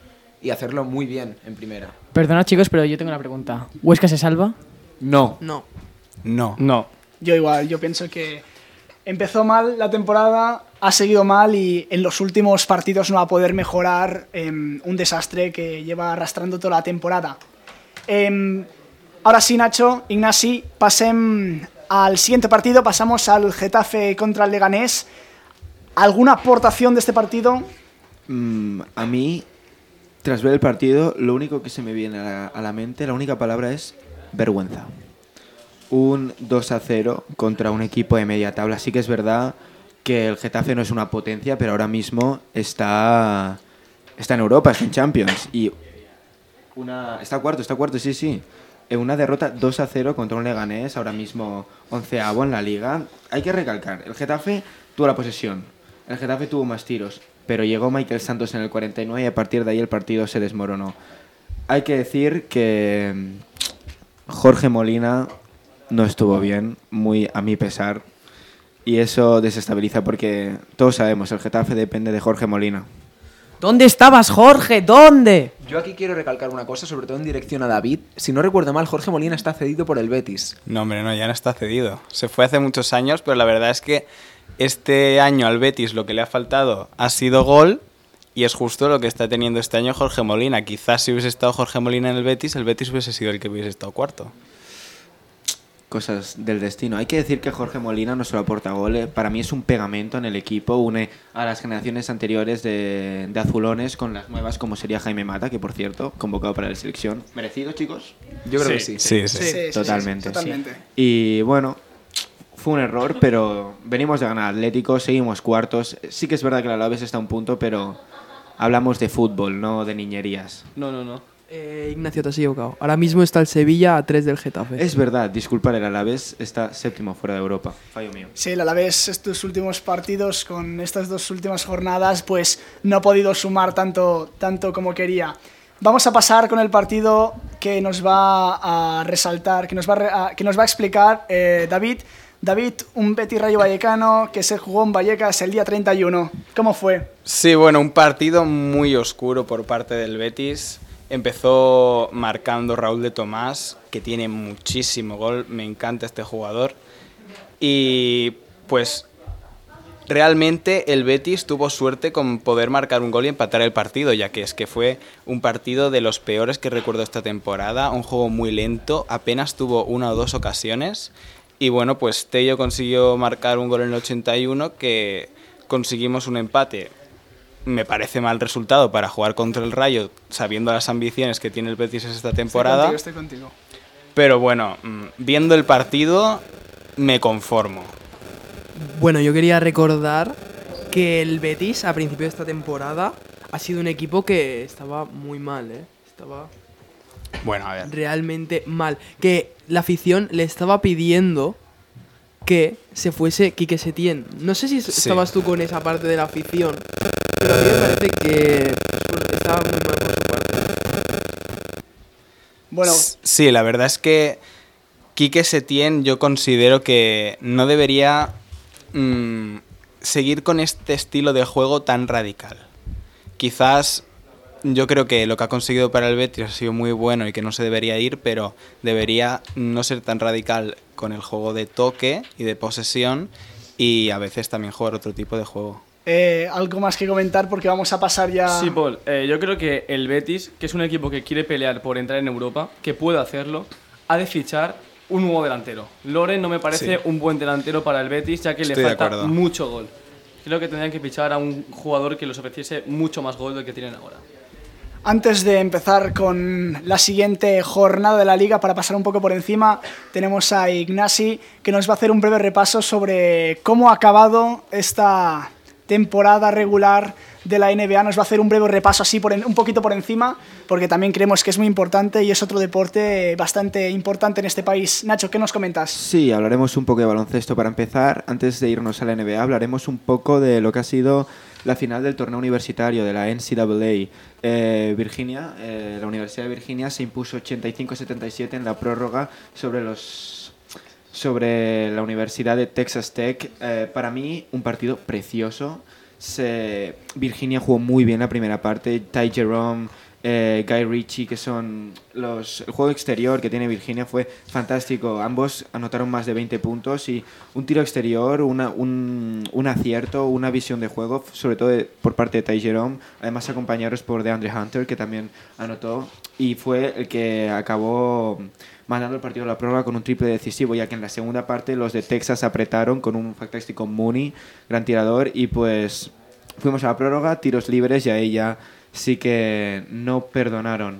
[SPEAKER 2] y hacerlo muy bien en primera.
[SPEAKER 1] Perdona chicos, pero yo tengo una pregunta. ¿Huesca se salva?
[SPEAKER 2] No.
[SPEAKER 5] No.
[SPEAKER 4] No.
[SPEAKER 6] No.
[SPEAKER 3] Yo igual, yo pienso que empezó mal la temporada, ha seguido mal y en los últimos partidos no va a poder mejorar em, un desastre que lleva arrastrando toda la temporada. Em, ahora sí, Nacho, Ignasi, pasem al siguiente partido, pasamos al Getafe contra el Leganés. ¿Alguna aportación de este partido?
[SPEAKER 7] Mm, a mí, tras ver el partido, lo único que se me viene a la, a la mente, la única palabra es vergüenza. Un 2 a 0 contra un equipo de media tabla. Sí que es verdad que el Getafe no es una potencia, pero ahora mismo está, está en Europa, está en Champions. Y está cuarto, está cuarto, sí, sí. Una derrota 2 a 0 contra un Leganés, ahora mismo onceavo en la liga. Hay que recalcar, el Getafe tuvo la posesión, el Getafe tuvo más tiros, pero llegó Michael Santos en el 49 y a partir de ahí el partido se desmoronó. Hay que decir que Jorge Molina no estuvo bien, muy a mi pesar, y eso desestabiliza porque todos sabemos, el Getafe depende de Jorge Molina.
[SPEAKER 1] ¿Dónde estabas, Jorge? ¿Dónde?
[SPEAKER 2] Yo aquí quiero recalcar una cosa, sobre todo en dirección a David. Si no recuerdo mal, Jorge Molina está cedido por el Betis.
[SPEAKER 4] No, hombre, no, ya no está cedido. Se fue hace muchos años, pero la verdad es que este año al Betis lo que le ha faltado ha sido gol y es justo lo que está teniendo este año Jorge Molina. Quizás si hubiese estado Jorge Molina en el Betis, el Betis hubiese sido el que hubiese estado cuarto.
[SPEAKER 7] Cosas del destino. Hay que decir que Jorge Molina no solo aporta goles, para mí es un pegamento en el equipo, une a las generaciones anteriores de, de azulones con las nuevas, como sería Jaime Mata, que por cierto, convocado para la selección. ¿Merecido, chicos?
[SPEAKER 2] Yo creo que sí.
[SPEAKER 4] Sí, sí.
[SPEAKER 3] Sí, sí, sí,
[SPEAKER 7] totalmente, sí.
[SPEAKER 3] totalmente.
[SPEAKER 7] Y bueno, fue un error, pero venimos de ganar Atlético, seguimos cuartos. Sí que es verdad que la Alavés está a un punto, pero hablamos de fútbol, no de niñerías.
[SPEAKER 6] No, no, no.
[SPEAKER 5] Eh, Ignacio, te has equivocado. Ahora mismo está el Sevilla a 3 del Getafe.
[SPEAKER 7] Es verdad, disculpar, el Alavés está séptimo fuera de Europa. Fallo mío.
[SPEAKER 3] Sí, el Alavés estos últimos partidos con estas dos últimas jornadas pues no ha podido sumar tanto, tanto como quería. Vamos a pasar con el partido que nos va a resaltar, que nos va a, que nos va a explicar eh, David. David, un Betis Rayo Vallecano que se jugó en Vallecas el día 31. ¿Cómo fue?
[SPEAKER 4] Sí, bueno, un partido muy oscuro por parte del Betis. Empezó marcando Raúl de Tomás, que tiene muchísimo gol, me encanta este jugador. Y pues realmente el Betis tuvo suerte con poder marcar un gol y empatar el partido, ya que es que fue un partido de los peores que recuerdo esta temporada, un juego muy lento, apenas tuvo una o dos ocasiones. Y bueno, pues Tello consiguió marcar un gol en el 81 que conseguimos un empate me parece mal resultado para jugar contra el Rayo, sabiendo las ambiciones que tiene el Betis esta temporada.
[SPEAKER 3] Estoy contigo, estoy contigo.
[SPEAKER 4] Pero bueno, mm, viendo el partido, me conformo.
[SPEAKER 5] Bueno, yo quería recordar que el Betis a principio de esta temporada ha sido un equipo que estaba muy mal, ¿eh? Estaba
[SPEAKER 4] Bueno, a ver.
[SPEAKER 5] realmente mal. Que la afición le estaba pidiendo que se fuese Quique Setién. No sé si
[SPEAKER 4] Sí.
[SPEAKER 5] estabas tú con esa parte de la afición, pero a mí me parece que bueno, estaba muy mal por su parte.
[SPEAKER 3] Bueno,
[SPEAKER 4] Sí, la verdad es que Quique Setién yo considero que no debería mm, seguir con este estilo de juego tan radical. Quizás yo creo que lo que ha conseguido para el Betis ha sido muy bueno y que no se debería ir, pero debería no ser tan radical con el juego de toque y de posesión y a veces también jugar otro tipo de juego.
[SPEAKER 3] Eh, algo más que comentar porque vamos a pasar ya...
[SPEAKER 6] Sí, Paul, eh, yo creo que el Betis, que es un equipo que quiere pelear por entrar en Europa, que puede hacerlo, ha de fichar un nuevo delantero. Loren no me parece
[SPEAKER 4] Sí.
[SPEAKER 6] un buen delantero para el Betis, ya que
[SPEAKER 4] Estoy
[SPEAKER 6] le falta mucho gol. Creo que tendrían que fichar a un jugador que les ofreciese mucho más gol del que tienen ahora.
[SPEAKER 3] Antes de empezar con la siguiente jornada de la liga, para pasar un poco por encima, tenemos a Ignasi que nos va a hacer un breve repaso sobre cómo ha acabado esta temporada regular de la NBA. Nos va a hacer un breve repaso así por en- un poquito por encima, porque también creemos que es muy importante y es otro deporte bastante importante en este país. Nacho, ¿qué nos comentas?
[SPEAKER 7] Sí, hablaremos un poco de baloncesto para empezar. Antes de irnos a la NBA, hablaremos un poco de lo que ha sido la final del torneo universitario de la NCAA. Eh, Virginia, eh, la Universidad de Virginia se impuso 85-77 en la prórroga sobre los sobre la Universidad de Texas Tech. Eh, para mí, un partido precioso. Virginia jugó muy bien la primera parte. Ty Jerome, eh, Guy Ritchie, que son los. El juego exterior que tiene Virginia fue fantástico. Ambos anotaron más de 20 puntos y un tiro exterior, una- un, un acierto, una visión de juego, sobre todo por parte de Ty Jerome. Además, acompañados por DeAndre Hunter, que también anotó. Y fue el que acabó mandando el partido a la prórroga con un triple decisivo, ya que en la segunda parte los de Texas apretaron con un fantástico Mooney, gran tirador, y pues fuimos a la prórroga, tiros libres, y ahí ya sí que no perdonaron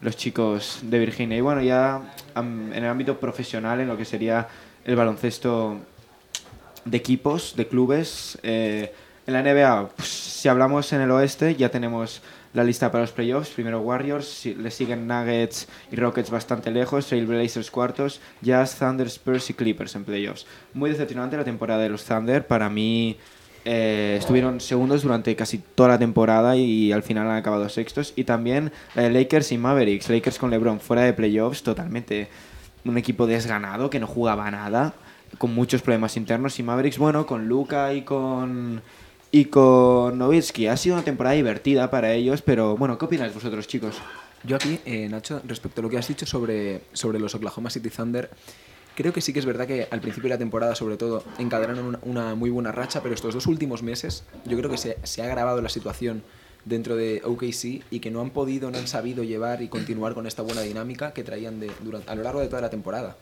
[SPEAKER 7] los chicos de Virginia. Y bueno, ya en el ámbito profesional, en lo que sería el baloncesto de equipos, de clubes. eh, en la NBA, pues, si hablamos en el oeste, ya tenemos la lista para los playoffs. Primero Warriors, le siguen Nuggets y Rockets bastante lejos, Trailblazers cuartos, Jazz, Thunder, Spurs y Clippers en playoffs. Muy decepcionante la temporada de los Thunder. Para mí eh, estuvieron segundos durante casi toda la temporada y al final han acabado sextos. Y también eh, Lakers y Mavericks. Lakers con LeBron fuera de playoffs, totalmente un equipo desganado que no jugaba nada, con muchos problemas internos. Y Mavericks, bueno, con Luca y con y con Nowitzki. Ha sido una temporada divertida para ellos, pero bueno, ¿qué opináis vosotros, chicos?
[SPEAKER 2] Yo aquí, eh, Nacho, respecto a lo que has dicho sobre, sobre los Oklahoma City Thunder, creo que sí que es verdad que al principio de la temporada, sobre todo, encadenaron una, una muy buena racha, pero estos dos últimos meses yo creo que se, se ha agravado la situación dentro de OKC y que no han podido, no han sabido llevar y continuar con esta buena dinámica que traían de, durante, a lo largo de toda la temporada.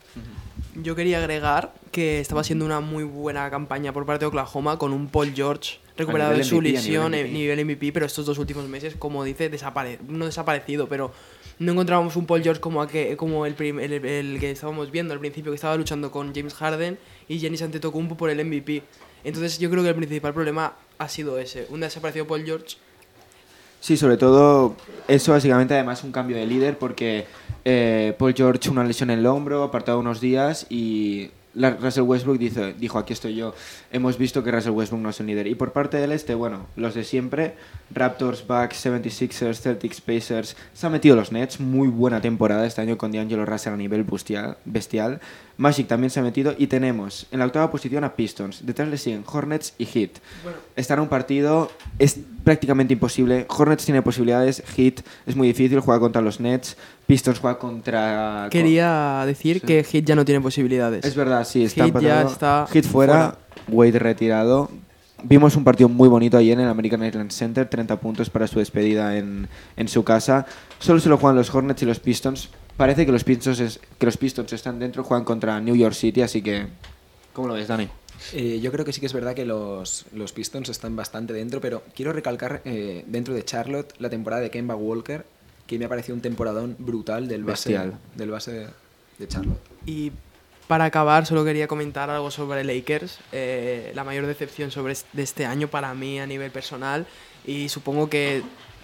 [SPEAKER 5] Yo quería agregar que estaba siendo una muy buena campaña por parte de Oklahoma con un Paul George recuperado de
[SPEAKER 2] nivel
[SPEAKER 5] su
[SPEAKER 2] nivel
[SPEAKER 5] lesión,
[SPEAKER 2] MVP.
[SPEAKER 5] eh, nivel MVP, pero estos dos últimos meses, como dice, desapare no desaparecido, pero no encontrábamos un Paul George como, aquel- como el, el, el que estábamos viendo al principio, que estaba luchando con James Harden y Giannis Antetokounmpo por el MVP. Entonces yo creo que el principal problema ha sido ese, un desaparecido Paul George
[SPEAKER 7] Sí, sobre todo eso básicamente además un cambio de líder porque eh, Paul George una lesión en el hombro, apartado unos días y la- Russell Westbrook dice, dijo aquí estoy yo. Hemos visto que Russell Westbrook no es el líder. Y por parte del este, bueno, los de siempre, Raptors, Bucks, 76ers, Celtics, Pacers, se han metido los Nets, muy buena temporada este año con D'Angelo Russell a nivel bestial, bestial. Magic también se ha metido y tenemos en la octava posición a Pistons, detrás le siguen Hornets y Heat. Estar en un partido es prácticamente imposible. Hornets tiene posibilidades, Heat es muy difícil, juega contra los Nets, Pistons juega contra...
[SPEAKER 5] Quería decir
[SPEAKER 7] Sí.
[SPEAKER 5] que Heat ya no tiene posibilidades.
[SPEAKER 7] Es verdad, sí, está
[SPEAKER 5] Heat ya está
[SPEAKER 7] Heat fuera, Wade retirado. Vimos un partido muy bonito ayer en el American Airlines Center, 30 puntos para su despedida en, en su casa. Solo se lo juegan los Hornets y los Pistons. Parece que los Pistons, es- que los Pistons están dentro, juegan contra New York City, así que... ¿Cómo lo ves, Dani?
[SPEAKER 2] Eh, yo creo que sí que es verdad que los, los Pistons están bastante dentro, pero quiero recalcar eh, dentro de Charlotte la temporada de Kemba Walker, que me ha parecido un temporadón brutal del base,
[SPEAKER 7] Bestial.
[SPEAKER 2] del base de Charlotte.
[SPEAKER 5] Y para acabar, solo quería comentar algo sobre Lakers. eh, la mayor decepción sobre de este año para mí a nivel personal. Y supongo que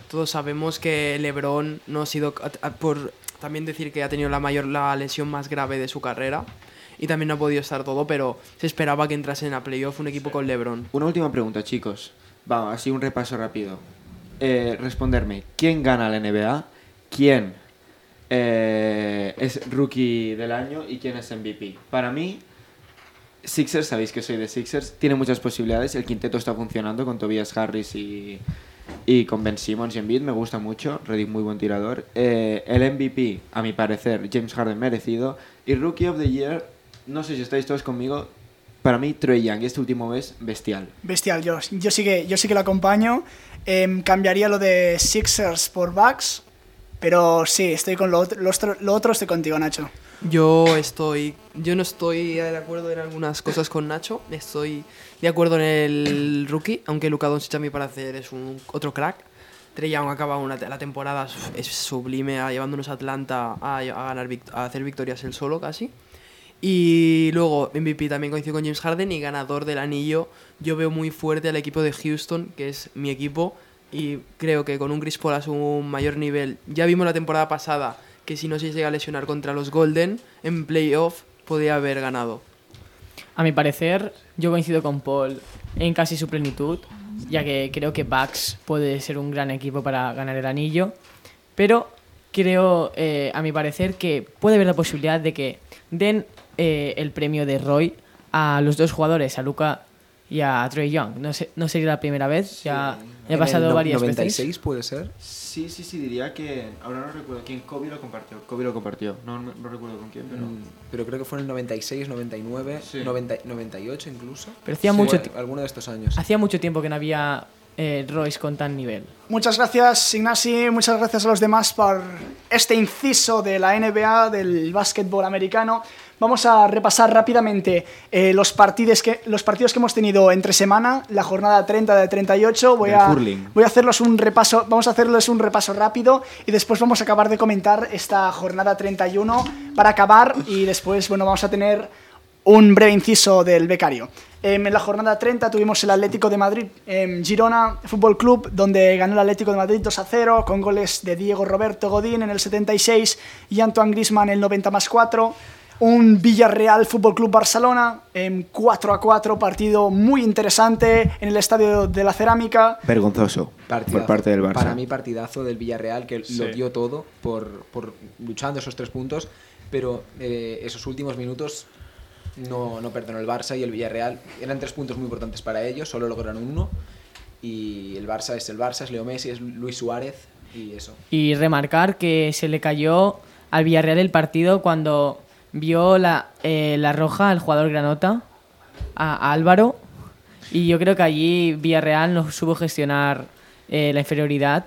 [SPEAKER 5] todos sabemos que LeBron no ha sido. a- a- por también decir que ha tenido la mayor la lesión más grave de su carrera. Y también no ha podido estar todo, pero se esperaba que entrasen a playoff un equipo con LeBron.
[SPEAKER 7] Una última pregunta, chicos. Vamos, así un repaso rápido. Eh, responderme, ¿quién gana la NBA? ¿Quién eh, es rookie del año y quién es MVP? Para mí, Sixers, sabéis que soy de Sixers, tiene muchas posibilidades. El quinteto está funcionando con Tobias Harris y, con Ben Simmons y Embiid, me gusta mucho. Redick muy buen tirador. Eh, el MVP, a mi parecer, James Harden merecido. Y Rookie of the Year, no sé si estáis todos conmigo, para mí Trey Young, este último mes, bestial.
[SPEAKER 3] Bestial, yo, yo, sí, que, yo sí que lo acompaño. Em, cambiaría lo de Sixers por Bucks, pero sí, estoy con lo, otro- lo otro, lo otro estoy contigo, Nacho.
[SPEAKER 5] Yo estoy. Yo no estoy de acuerdo en algunas cosas con Nacho. Estoy de acuerdo en el rookie, aunque Luka Doncic a mi parecer es un otro crack. Trey Young acaba una, la temporada es sublime, llevándonos a Atlanta a, a ganar, a hacer victorias él solo casi. Y luego MVP también coincido con James Harden y ganador del anillo. Yo veo muy fuerte al equipo de Houston, que es mi equipo, y creo que con un Chris Paul a su mayor nivel, ya vimos la temporada pasada que si no se llega a lesionar contra los Golden en playoff podía haber ganado.
[SPEAKER 1] A mi parecer, yo coincido con Paul en casi su plenitud, ya que creo que Bucks puede ser un gran equipo para ganar el anillo, pero creo, eh, a mi parecer, que puede haber la posibilidad de que den eh, el premio de Roy a los dos jugadores, a Luca y a Trey Young. No, sé, no sería la primera vez, ya, ya ha
[SPEAKER 2] En
[SPEAKER 1] pasado
[SPEAKER 2] el no-
[SPEAKER 1] varias
[SPEAKER 2] 96
[SPEAKER 1] veces.
[SPEAKER 2] puede ser.
[SPEAKER 7] Sí, sí, sí, diría que. Ahora no recuerdo quién. Kobe lo compartió. Kobe lo compartió. No, no, no recuerdo con quién, pero.
[SPEAKER 2] Mm, Pero creo que fue en el 96, 99,
[SPEAKER 7] Sí.
[SPEAKER 2] 90 98 incluso.
[SPEAKER 1] Pero hacía
[SPEAKER 2] Sí,
[SPEAKER 1] mucho
[SPEAKER 2] bueno,
[SPEAKER 1] ti-
[SPEAKER 2] alguno de estos años.
[SPEAKER 1] Hacía mucho tiempo que no había eh, Royce con tan nivel.
[SPEAKER 3] Muchas gracias, Ignasi. Muchas gracias a los demás por este inciso de la NBA, del básquetbol americano. Vamos a repasar rápidamente eh, los, partidos que, los partidos que hemos tenido entre semana, la jornada 30 de 38. Voy a, voy a hacerlos un repaso, vamos a hacerles un repaso rápido y después vamos a acabar de comentar esta jornada 31 para acabar y después, bueno, vamos a tener un breve inciso del becario. Em, en la jornada 30 tuvimos el Atlético de Madrid, em, Girona Fútbol Club, donde ganó el Atlético de Madrid 2 a 0, con goles de Diego Roberto Godín en el 76 y Antoine Griezmann en el 90 más 4. Un Villarreal Fútbol Club Barcelona, em, 4 a 4, partido muy interesante en el Estadio de la Cerámica.
[SPEAKER 7] Vergonzoso.
[SPEAKER 2] Partidazo.
[SPEAKER 7] Por parte del Barça.
[SPEAKER 2] Para mí, partidazo del Villarreal, que
[SPEAKER 6] Sí.
[SPEAKER 2] lo dio todo por, por luchando esos tres puntos, pero eh, esos últimos minutos no, no perdonó el Barça y el Villarreal. Eran tres puntos muy importantes para ellos, solo lograron uno. Y el Barça es el Barça, es Leo Messi, es Luis Suárez y eso.
[SPEAKER 1] Y remarcar que se le cayó al Villarreal el partido cuando vio la, eh, la roja al jugador Granota, a, Álvaro. Y yo creo que allí Villarreal no supo gestionar eh, la inferioridad.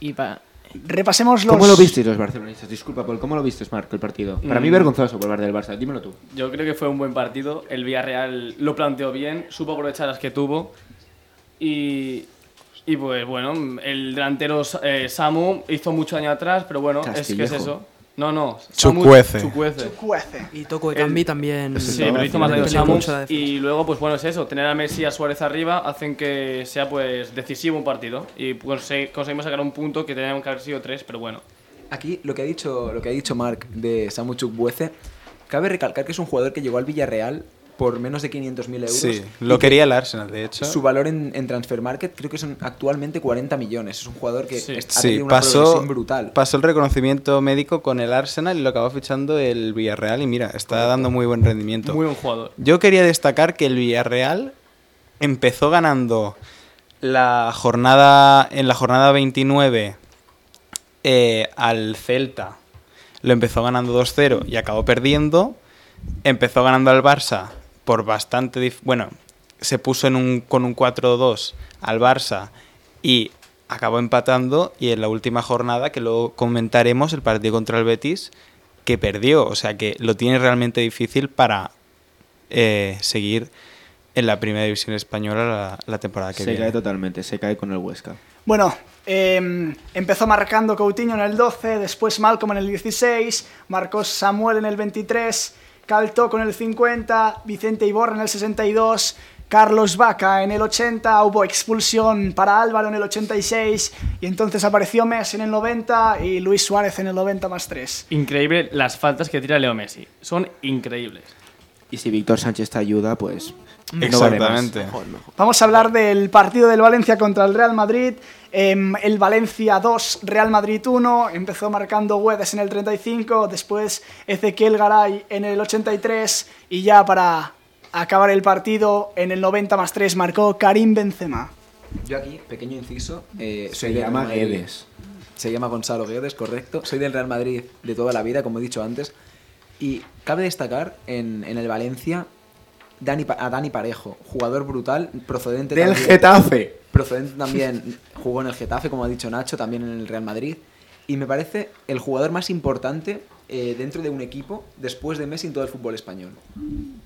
[SPEAKER 1] Y pa-
[SPEAKER 3] Repasemos los...
[SPEAKER 7] ¿Cómo lo visteis los barcelonistas? Disculpa, Paul, ¿cómo lo visteis, Marco, el partido? Para mí
[SPEAKER 6] Mm.
[SPEAKER 7] vergonzoso por parte del Barça. Dímelo tú.
[SPEAKER 6] Yo creo que fue un buen partido. El Villarreal lo planteó bien, supo aprovechar las que tuvo. Y, y pues bueno, el delantero eh, Samu hizo mucho daño atrás, pero bueno, es que es eso. No, no, Samu
[SPEAKER 4] Chukwueze.
[SPEAKER 6] Chukwueze.
[SPEAKER 3] Cuece.
[SPEAKER 5] Y Toco de Cambi también.
[SPEAKER 6] Sí, pero hizo más daño Samu. Y luego, pues bueno, es eso. Tener a Messi y a Suárez arriba hacen que sea pues decisivo un partido. Y pues, se- conseguimos sacar un punto que teníamos que haber sido tres, pero bueno.
[SPEAKER 2] Aquí lo que ha dicho, lo que ha dicho Marc de Samu Chukwueze, cabe recalcar que es un jugador que llegó al Villarreal por menos de 500.000 euros.
[SPEAKER 4] Sí, lo
[SPEAKER 2] que
[SPEAKER 4] quería el Arsenal, de hecho.
[SPEAKER 2] Su valor en, en Transfer Market creo que son actualmente 40 millones. Es un jugador que
[SPEAKER 6] Sí.
[SPEAKER 2] ha
[SPEAKER 4] Sí,
[SPEAKER 2] tenido una
[SPEAKER 4] pasó,
[SPEAKER 2] progresión brutal.
[SPEAKER 4] pasó el reconocimiento médico con el Arsenal y lo acabó fichando el Villarreal y mira, está dando muy buen rendimiento.
[SPEAKER 6] Muy buen jugador.
[SPEAKER 4] Yo quería destacar que el Villarreal empezó ganando la jornada en la jornada 29 eh, al Celta. Lo empezó ganando 2-0 y acabó perdiendo. Empezó ganando al Barça por bastante... Bueno, se puso en un, con un 4-2 al Barça y acabó empatando. Y en la última jornada, que luego comentaremos, el partido contra el Betis, que perdió. O sea que lo tiene realmente difícil para eh, seguir en la primera división española la, la temporada que
[SPEAKER 7] se
[SPEAKER 4] viene.
[SPEAKER 7] cae totalmente, se cae con el Huesca.
[SPEAKER 3] Bueno, eh, empezó marcando Coutinho en el 12, después Malcolm en el 16, marcó Samuel en el 23, Caltoco en el 50, Vicente Iborra en el 62, Carlos Vaca en el 80, hubo expulsión para Álvaro en el 86 y entonces apareció Messi en el 90 y Luis Suárez en el 90 más 3.
[SPEAKER 6] Increíble las faltas que tira Leo Messi. Son increíbles.
[SPEAKER 7] Y si Víctor Sánchez te ayuda, pues... no vale más.
[SPEAKER 4] Exactamente.
[SPEAKER 3] Vamos a hablar del partido del Valencia contra el Real Madrid. Em, el Valencia 2, Real Madrid 1. Empezó marcando Guedes en el 35, después Ezequiel Garay en el 83 y ya para acabar el partido en el 90 más 3 marcó Karim Benzema.
[SPEAKER 2] Yo aquí, pequeño inciso, eh,
[SPEAKER 7] Se llama. Guedes.
[SPEAKER 2] Se llama Gonzalo Guedes, correcto. Soy del Real Madrid de toda la vida, como he dicho antes. Y cabe destacar en, en el Valencia Dani, a Dani Parejo, jugador brutal, procedente
[SPEAKER 7] Del
[SPEAKER 2] también-
[SPEAKER 7] Getafe.
[SPEAKER 2] Procedente también, jugó en el Getafe, como ha dicho Nacho, también en el Real Madrid. Y me parece el jugador más importante eh, dentro de un equipo después de Messi en todo el fútbol español.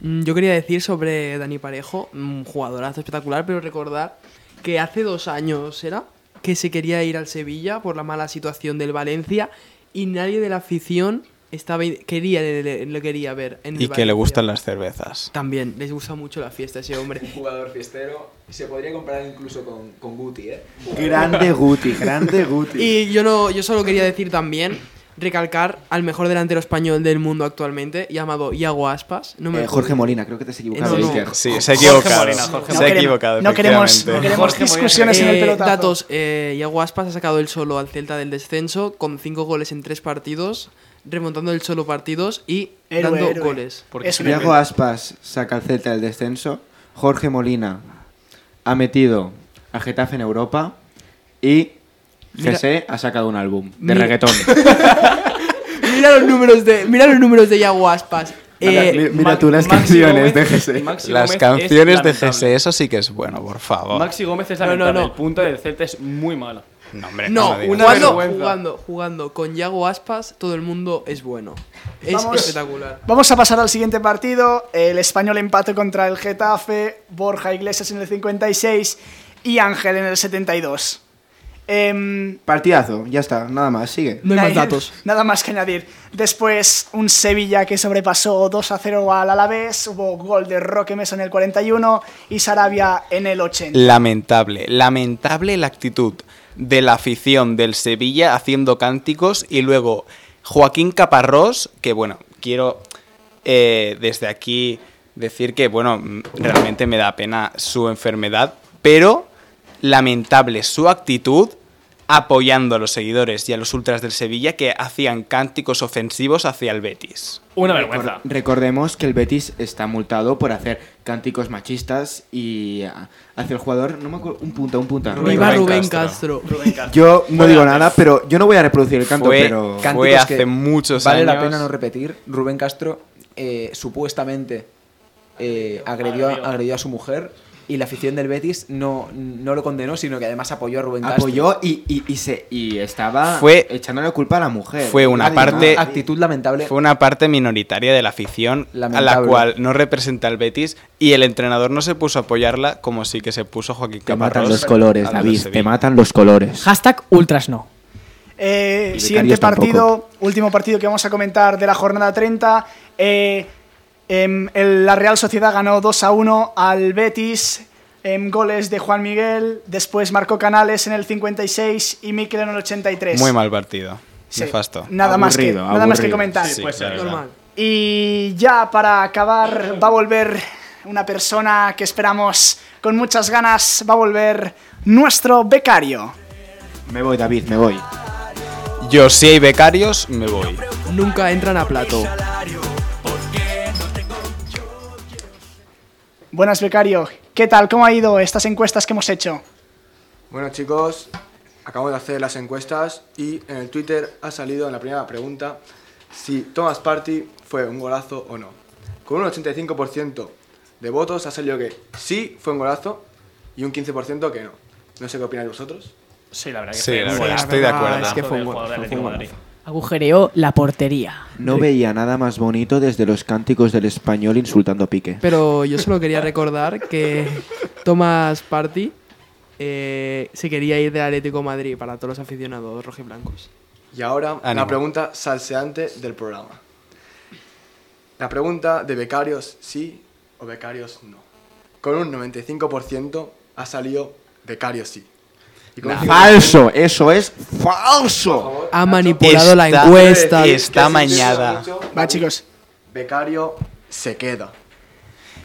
[SPEAKER 5] Mm, Yo quería decir sobre Dani Parejo, un jugadorazo espectacular, pero recordar que hace dos años era que se quería ir al Sevilla por la mala situación del Valencia y nadie de la afición estaba quería le, le quería ver en el
[SPEAKER 4] Y que le gustan las cervezas.
[SPEAKER 5] También les gusta mucho la fiesta ese hombre.
[SPEAKER 2] Un jugador fiestero, se podría comparar incluso con, con Guti, ¿eh?
[SPEAKER 7] Grande Guti, grande Guti.
[SPEAKER 5] Y yo no, yo solo quería decir también recalcar al mejor delantero español del mundo actualmente, llamado Iago Aspas. No me
[SPEAKER 7] Eh, Jorge Molina, creo que te has equivocado.
[SPEAKER 5] No, no.
[SPEAKER 4] Sí, se ha
[SPEAKER 6] Jorge
[SPEAKER 4] equivocado.
[SPEAKER 6] Molina, Jorge
[SPEAKER 4] se
[SPEAKER 3] No
[SPEAKER 4] ha
[SPEAKER 3] queremos-
[SPEAKER 4] equivocado.
[SPEAKER 3] no queremos,
[SPEAKER 4] efectivamente.
[SPEAKER 3] no queremos
[SPEAKER 6] Jorge Molina.
[SPEAKER 3] discusiones en el
[SPEAKER 5] Eh,
[SPEAKER 3] pelotazo.
[SPEAKER 5] datos, eh, Iago Aspas ha sacado el solo al Celta del descenso con cinco goles en tres partidos, remontando el solo partidos y
[SPEAKER 3] Héroe,
[SPEAKER 5] dando
[SPEAKER 3] héroe.
[SPEAKER 5] goles.
[SPEAKER 6] Porque
[SPEAKER 7] Diego Aspas saca al Celta del descenso. Jorge Molina ha metido a Getafe en Europa. Y
[SPEAKER 5] Mira-
[SPEAKER 7] ha sacado un álbum de
[SPEAKER 5] Mira-
[SPEAKER 7] reggaetón.
[SPEAKER 5] Mira los números de, mira los números de Iago Aspas. Eh,
[SPEAKER 7] Mi- mira
[SPEAKER 6] Ma-
[SPEAKER 7] tú las
[SPEAKER 6] Maxi
[SPEAKER 7] canciones de
[SPEAKER 6] Gómez-
[SPEAKER 7] Jesse.
[SPEAKER 6] Maxi
[SPEAKER 4] Las
[SPEAKER 6] Gómez
[SPEAKER 4] canciones de. GS, eso sí que es bueno, por favor.
[SPEAKER 6] Maxi Gómez es
[SPEAKER 5] No, no,
[SPEAKER 6] lamentable.
[SPEAKER 5] no.
[SPEAKER 6] El punto del Celta es muy malo.
[SPEAKER 4] No, hombre,
[SPEAKER 5] no,
[SPEAKER 4] no, digas.
[SPEAKER 6] una
[SPEAKER 5] jugando, jugando, jugando con Iago Aspas, todo el mundo es bueno. Es
[SPEAKER 3] Vamos.
[SPEAKER 5] espectacular.
[SPEAKER 3] Vamos a pasar al siguiente partido. El español empate contra el Getafe, Borja Iglesias en el 56 y Ángel en el 72. Em,
[SPEAKER 7] Partidazo, ya está, nada más, sigue.
[SPEAKER 5] No hay más
[SPEAKER 3] Nada-
[SPEAKER 5] datos.
[SPEAKER 3] Nada más que añadir. Después, un Sevilla que sobrepasó 2 a 0 al Alavés. Hubo gol de Roque Mesa en el 41 y Sarabia en el 80.
[SPEAKER 4] Lamentable, lamentable la actitud de la afición del Sevilla haciendo cánticos y luego Joaquín Caparrós, que bueno, quiero eh, desde aquí decir que bueno, realmente me da pena su enfermedad, pero lamentable su actitud apoyando a los seguidores y a los ultras del Sevilla que hacían cánticos ofensivos hacia el Betis.
[SPEAKER 6] Una vergüenza.
[SPEAKER 7] Recordemos que el Betis está multado por hacer cánticos machistas y ah, hacia el jugador, no me acuerdo, un punta, un punta.
[SPEAKER 5] Viva
[SPEAKER 4] Rubén
[SPEAKER 5] Rubén
[SPEAKER 4] Castro.
[SPEAKER 5] Castro.
[SPEAKER 7] Yo no digo nada, pero yo no voy a reproducir el canto,
[SPEAKER 4] Fue-
[SPEAKER 7] pero...
[SPEAKER 4] Fue hace
[SPEAKER 2] que
[SPEAKER 4] muchos
[SPEAKER 2] vale la
[SPEAKER 4] años.
[SPEAKER 2] pena no repetir. Rubén Castro eh, supuestamente eh, agredió, agredió a su mujer y la afición del Betis no, no lo condenó, sino que además apoyó a Rubén Castro.
[SPEAKER 7] apoyó y, y, y se, y estaba
[SPEAKER 4] Fue-
[SPEAKER 7] echándole culpa a la mujer.
[SPEAKER 4] fue una
[SPEAKER 7] Nadie
[SPEAKER 4] parte-.
[SPEAKER 2] Actitud lamentable.
[SPEAKER 4] Fue una parte minoritaria de la afición a la
[SPEAKER 2] Lamentable.
[SPEAKER 4] cual no representa el Betis y el entrenador no se puso a apoyarla como sí que se puso Joaquín
[SPEAKER 7] Te
[SPEAKER 4] Caparrós.
[SPEAKER 7] matan los colores, David, te matan los colores.
[SPEAKER 1] Hashtag ultras no.
[SPEAKER 3] Eh, siguiente
[SPEAKER 7] tampoco.
[SPEAKER 3] partido, último partido que vamos a comentar de la jornada 30. Eh, em, el- la Real Sociedad ganó 2 a 1 al Betis. en goles de Juan Miguel. Después marcó Canales en el 56 y Mikel en el 83.
[SPEAKER 4] Muy mal partido.
[SPEAKER 3] Sí,
[SPEAKER 4] Nefasto.
[SPEAKER 3] Nada, más que,
[SPEAKER 7] Aburrido,
[SPEAKER 3] nada más que
[SPEAKER 7] aburrido.
[SPEAKER 3] comentar.
[SPEAKER 4] Sí,
[SPEAKER 6] Pues.
[SPEAKER 5] Normal.
[SPEAKER 3] Y ya para acabar va a volver una persona que esperamos con muchas ganas, va a volver nuestro becario.
[SPEAKER 7] Me voy, David, me voy.
[SPEAKER 4] Yo, si hay becarios, me voy.
[SPEAKER 5] Nunca entran a plato.
[SPEAKER 3] Buenas becario, ¿qué tal? ¿Cómo ha ido estas encuestas que hemos hecho?
[SPEAKER 8] Bueno chicos, acabamos de hacer las encuestas y en el Twitter ha salido en la primera pregunta si Thomas Party fue un golazo o no. Con un 85% de votos ha salido que sí fue un golazo y un 15% que no. No sé qué opináis vosotros.
[SPEAKER 6] Sí, la verdad que
[SPEAKER 4] Sí,
[SPEAKER 6] fue
[SPEAKER 4] la
[SPEAKER 6] un
[SPEAKER 4] verdad, estoy de acuerdo.
[SPEAKER 5] Es que fue un
[SPEAKER 6] jugador del
[SPEAKER 5] golazo,
[SPEAKER 1] Agujereó la portería.
[SPEAKER 7] No veía nada más bonito desde los cánticos del español insultando a Piqué.
[SPEAKER 5] Pero yo solo quería recordar que Tomás Party eh, se quería ir del Atlético de Madrid para todos los aficionados rojiblancos.
[SPEAKER 8] Y ahora
[SPEAKER 4] Ánimo.
[SPEAKER 8] la pregunta salseante del programa. La pregunta de becarios sí o becarios no. Con un 95% ha salido becarios sí. 5%
[SPEAKER 7] ¡Falso! ¡Eso es falso!
[SPEAKER 5] Ha manipulado la encuesta.
[SPEAKER 4] Está mañada.
[SPEAKER 3] Va, chicos.
[SPEAKER 8] Becario se queda.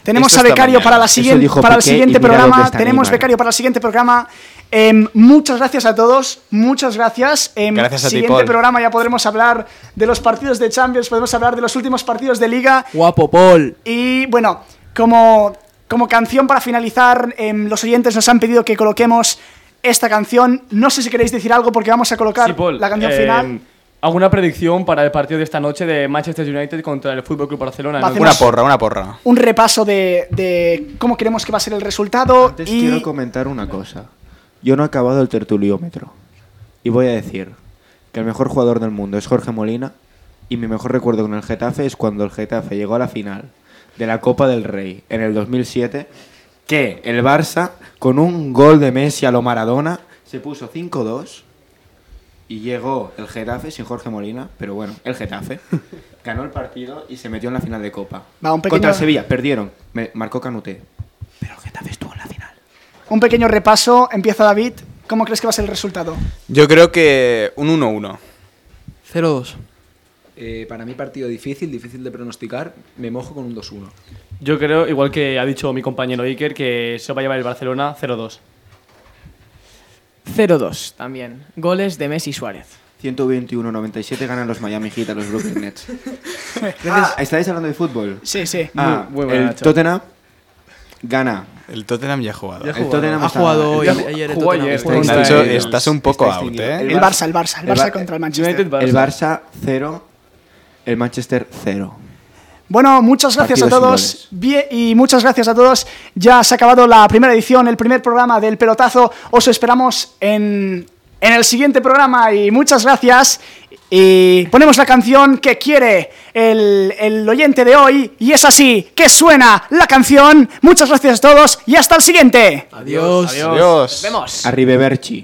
[SPEAKER 3] Tenemos
[SPEAKER 4] Esto
[SPEAKER 3] a becario para, la siguiente, para el siguiente programa. Tenemos becario para el siguiente programa. Em, muchas gracias a todos. Muchas gracias. En
[SPEAKER 4] Gracias a ti,
[SPEAKER 3] siguiente programa ya podremos hablar de los partidos de Champions, podemos hablar de los últimos partidos de Liga.
[SPEAKER 5] Guapo, Paul.
[SPEAKER 3] Y bueno, como, como canción para finalizar, em, los oyentes nos han pedido que coloquemos esta canción. No sé si queréis decir algo porque vamos a colocar
[SPEAKER 6] Sí, Paul,
[SPEAKER 3] la canción
[SPEAKER 6] eh,
[SPEAKER 3] final.
[SPEAKER 6] ¿Alguna predicción para el partido de esta noche de Manchester United contra el Fútbol Club Barcelona? ¿no?
[SPEAKER 4] Una porra, una porra.
[SPEAKER 3] Un repaso de, de cómo creemos que va a ser el resultado.
[SPEAKER 7] Antes
[SPEAKER 3] y
[SPEAKER 7] quiero comentar una cosa. Yo no he acabado el tertuliómetro. Y voy a decir que el mejor jugador del mundo es Jorge Molina. Y mi mejor recuerdo con el Getafe es cuando el Getafe llegó a la final de la Copa del Rey en el 2007. Que el Barça, con un gol de Messi a lo Maradona, se puso 5-2. Y llegó el Getafe sin Jorge Molina. Pero bueno, el Getafe. Ganó el partido y se metió en la final de Copa.
[SPEAKER 3] Va, un pequeño-
[SPEAKER 7] Contra el Sevilla, perdieron. Me marcó Canuté. Pero el Getafe estuvo en la final.
[SPEAKER 3] un pequeño repaso. Empieza David. ¿Cómo crees que va a ser el resultado?
[SPEAKER 4] Yo creo que un 1-1.
[SPEAKER 5] 0-2.
[SPEAKER 2] Eh, para mí partido difícil, difícil de pronosticar. Me mojo con un 2-1.
[SPEAKER 6] Yo creo, igual que ha dicho mi compañero Iker, que se va a llevar el Barcelona 0-2.
[SPEAKER 1] 0-2 también. Goles de Messi y Suárez.
[SPEAKER 7] 121-97 ganan los Miami Heat a los Brooklyn Nets. Ah, ¿Estáis hablando de fútbol?
[SPEAKER 3] Sí, sí.
[SPEAKER 7] Ah,
[SPEAKER 6] muy buena,
[SPEAKER 7] el
[SPEAKER 6] Nacho.
[SPEAKER 7] Tottenham gana.
[SPEAKER 4] El Tottenham ya ha jugado.
[SPEAKER 7] El Tottenham
[SPEAKER 5] Ha jugado hoy,
[SPEAKER 7] el-
[SPEAKER 5] ayer el
[SPEAKER 6] jugó
[SPEAKER 5] Tottenham.
[SPEAKER 6] ayer,
[SPEAKER 5] Está
[SPEAKER 6] contra
[SPEAKER 4] Nacho,
[SPEAKER 6] el-
[SPEAKER 4] estás un poco out. ¿eh?
[SPEAKER 3] El Barça, el Barça, el Barça
[SPEAKER 7] Bar-
[SPEAKER 3] contra el Manchester.
[SPEAKER 6] United Barça.
[SPEAKER 7] El Barça 0, el Manchester 0.
[SPEAKER 3] Bueno, muchas gracias a todos. Bien, y muchas gracias a todos. Ya se ha acabado la primera edición, el primer programa del pelotazo. Os esperamos en, en el siguiente programa y muchas gracias. Y ponemos la canción que quiere el, el oyente de hoy. Y es así que suena la canción. Muchas gracias a todos y hasta el siguiente.
[SPEAKER 5] Adiós.
[SPEAKER 4] Adiós.
[SPEAKER 1] Nos vemos.
[SPEAKER 7] Arrivederci.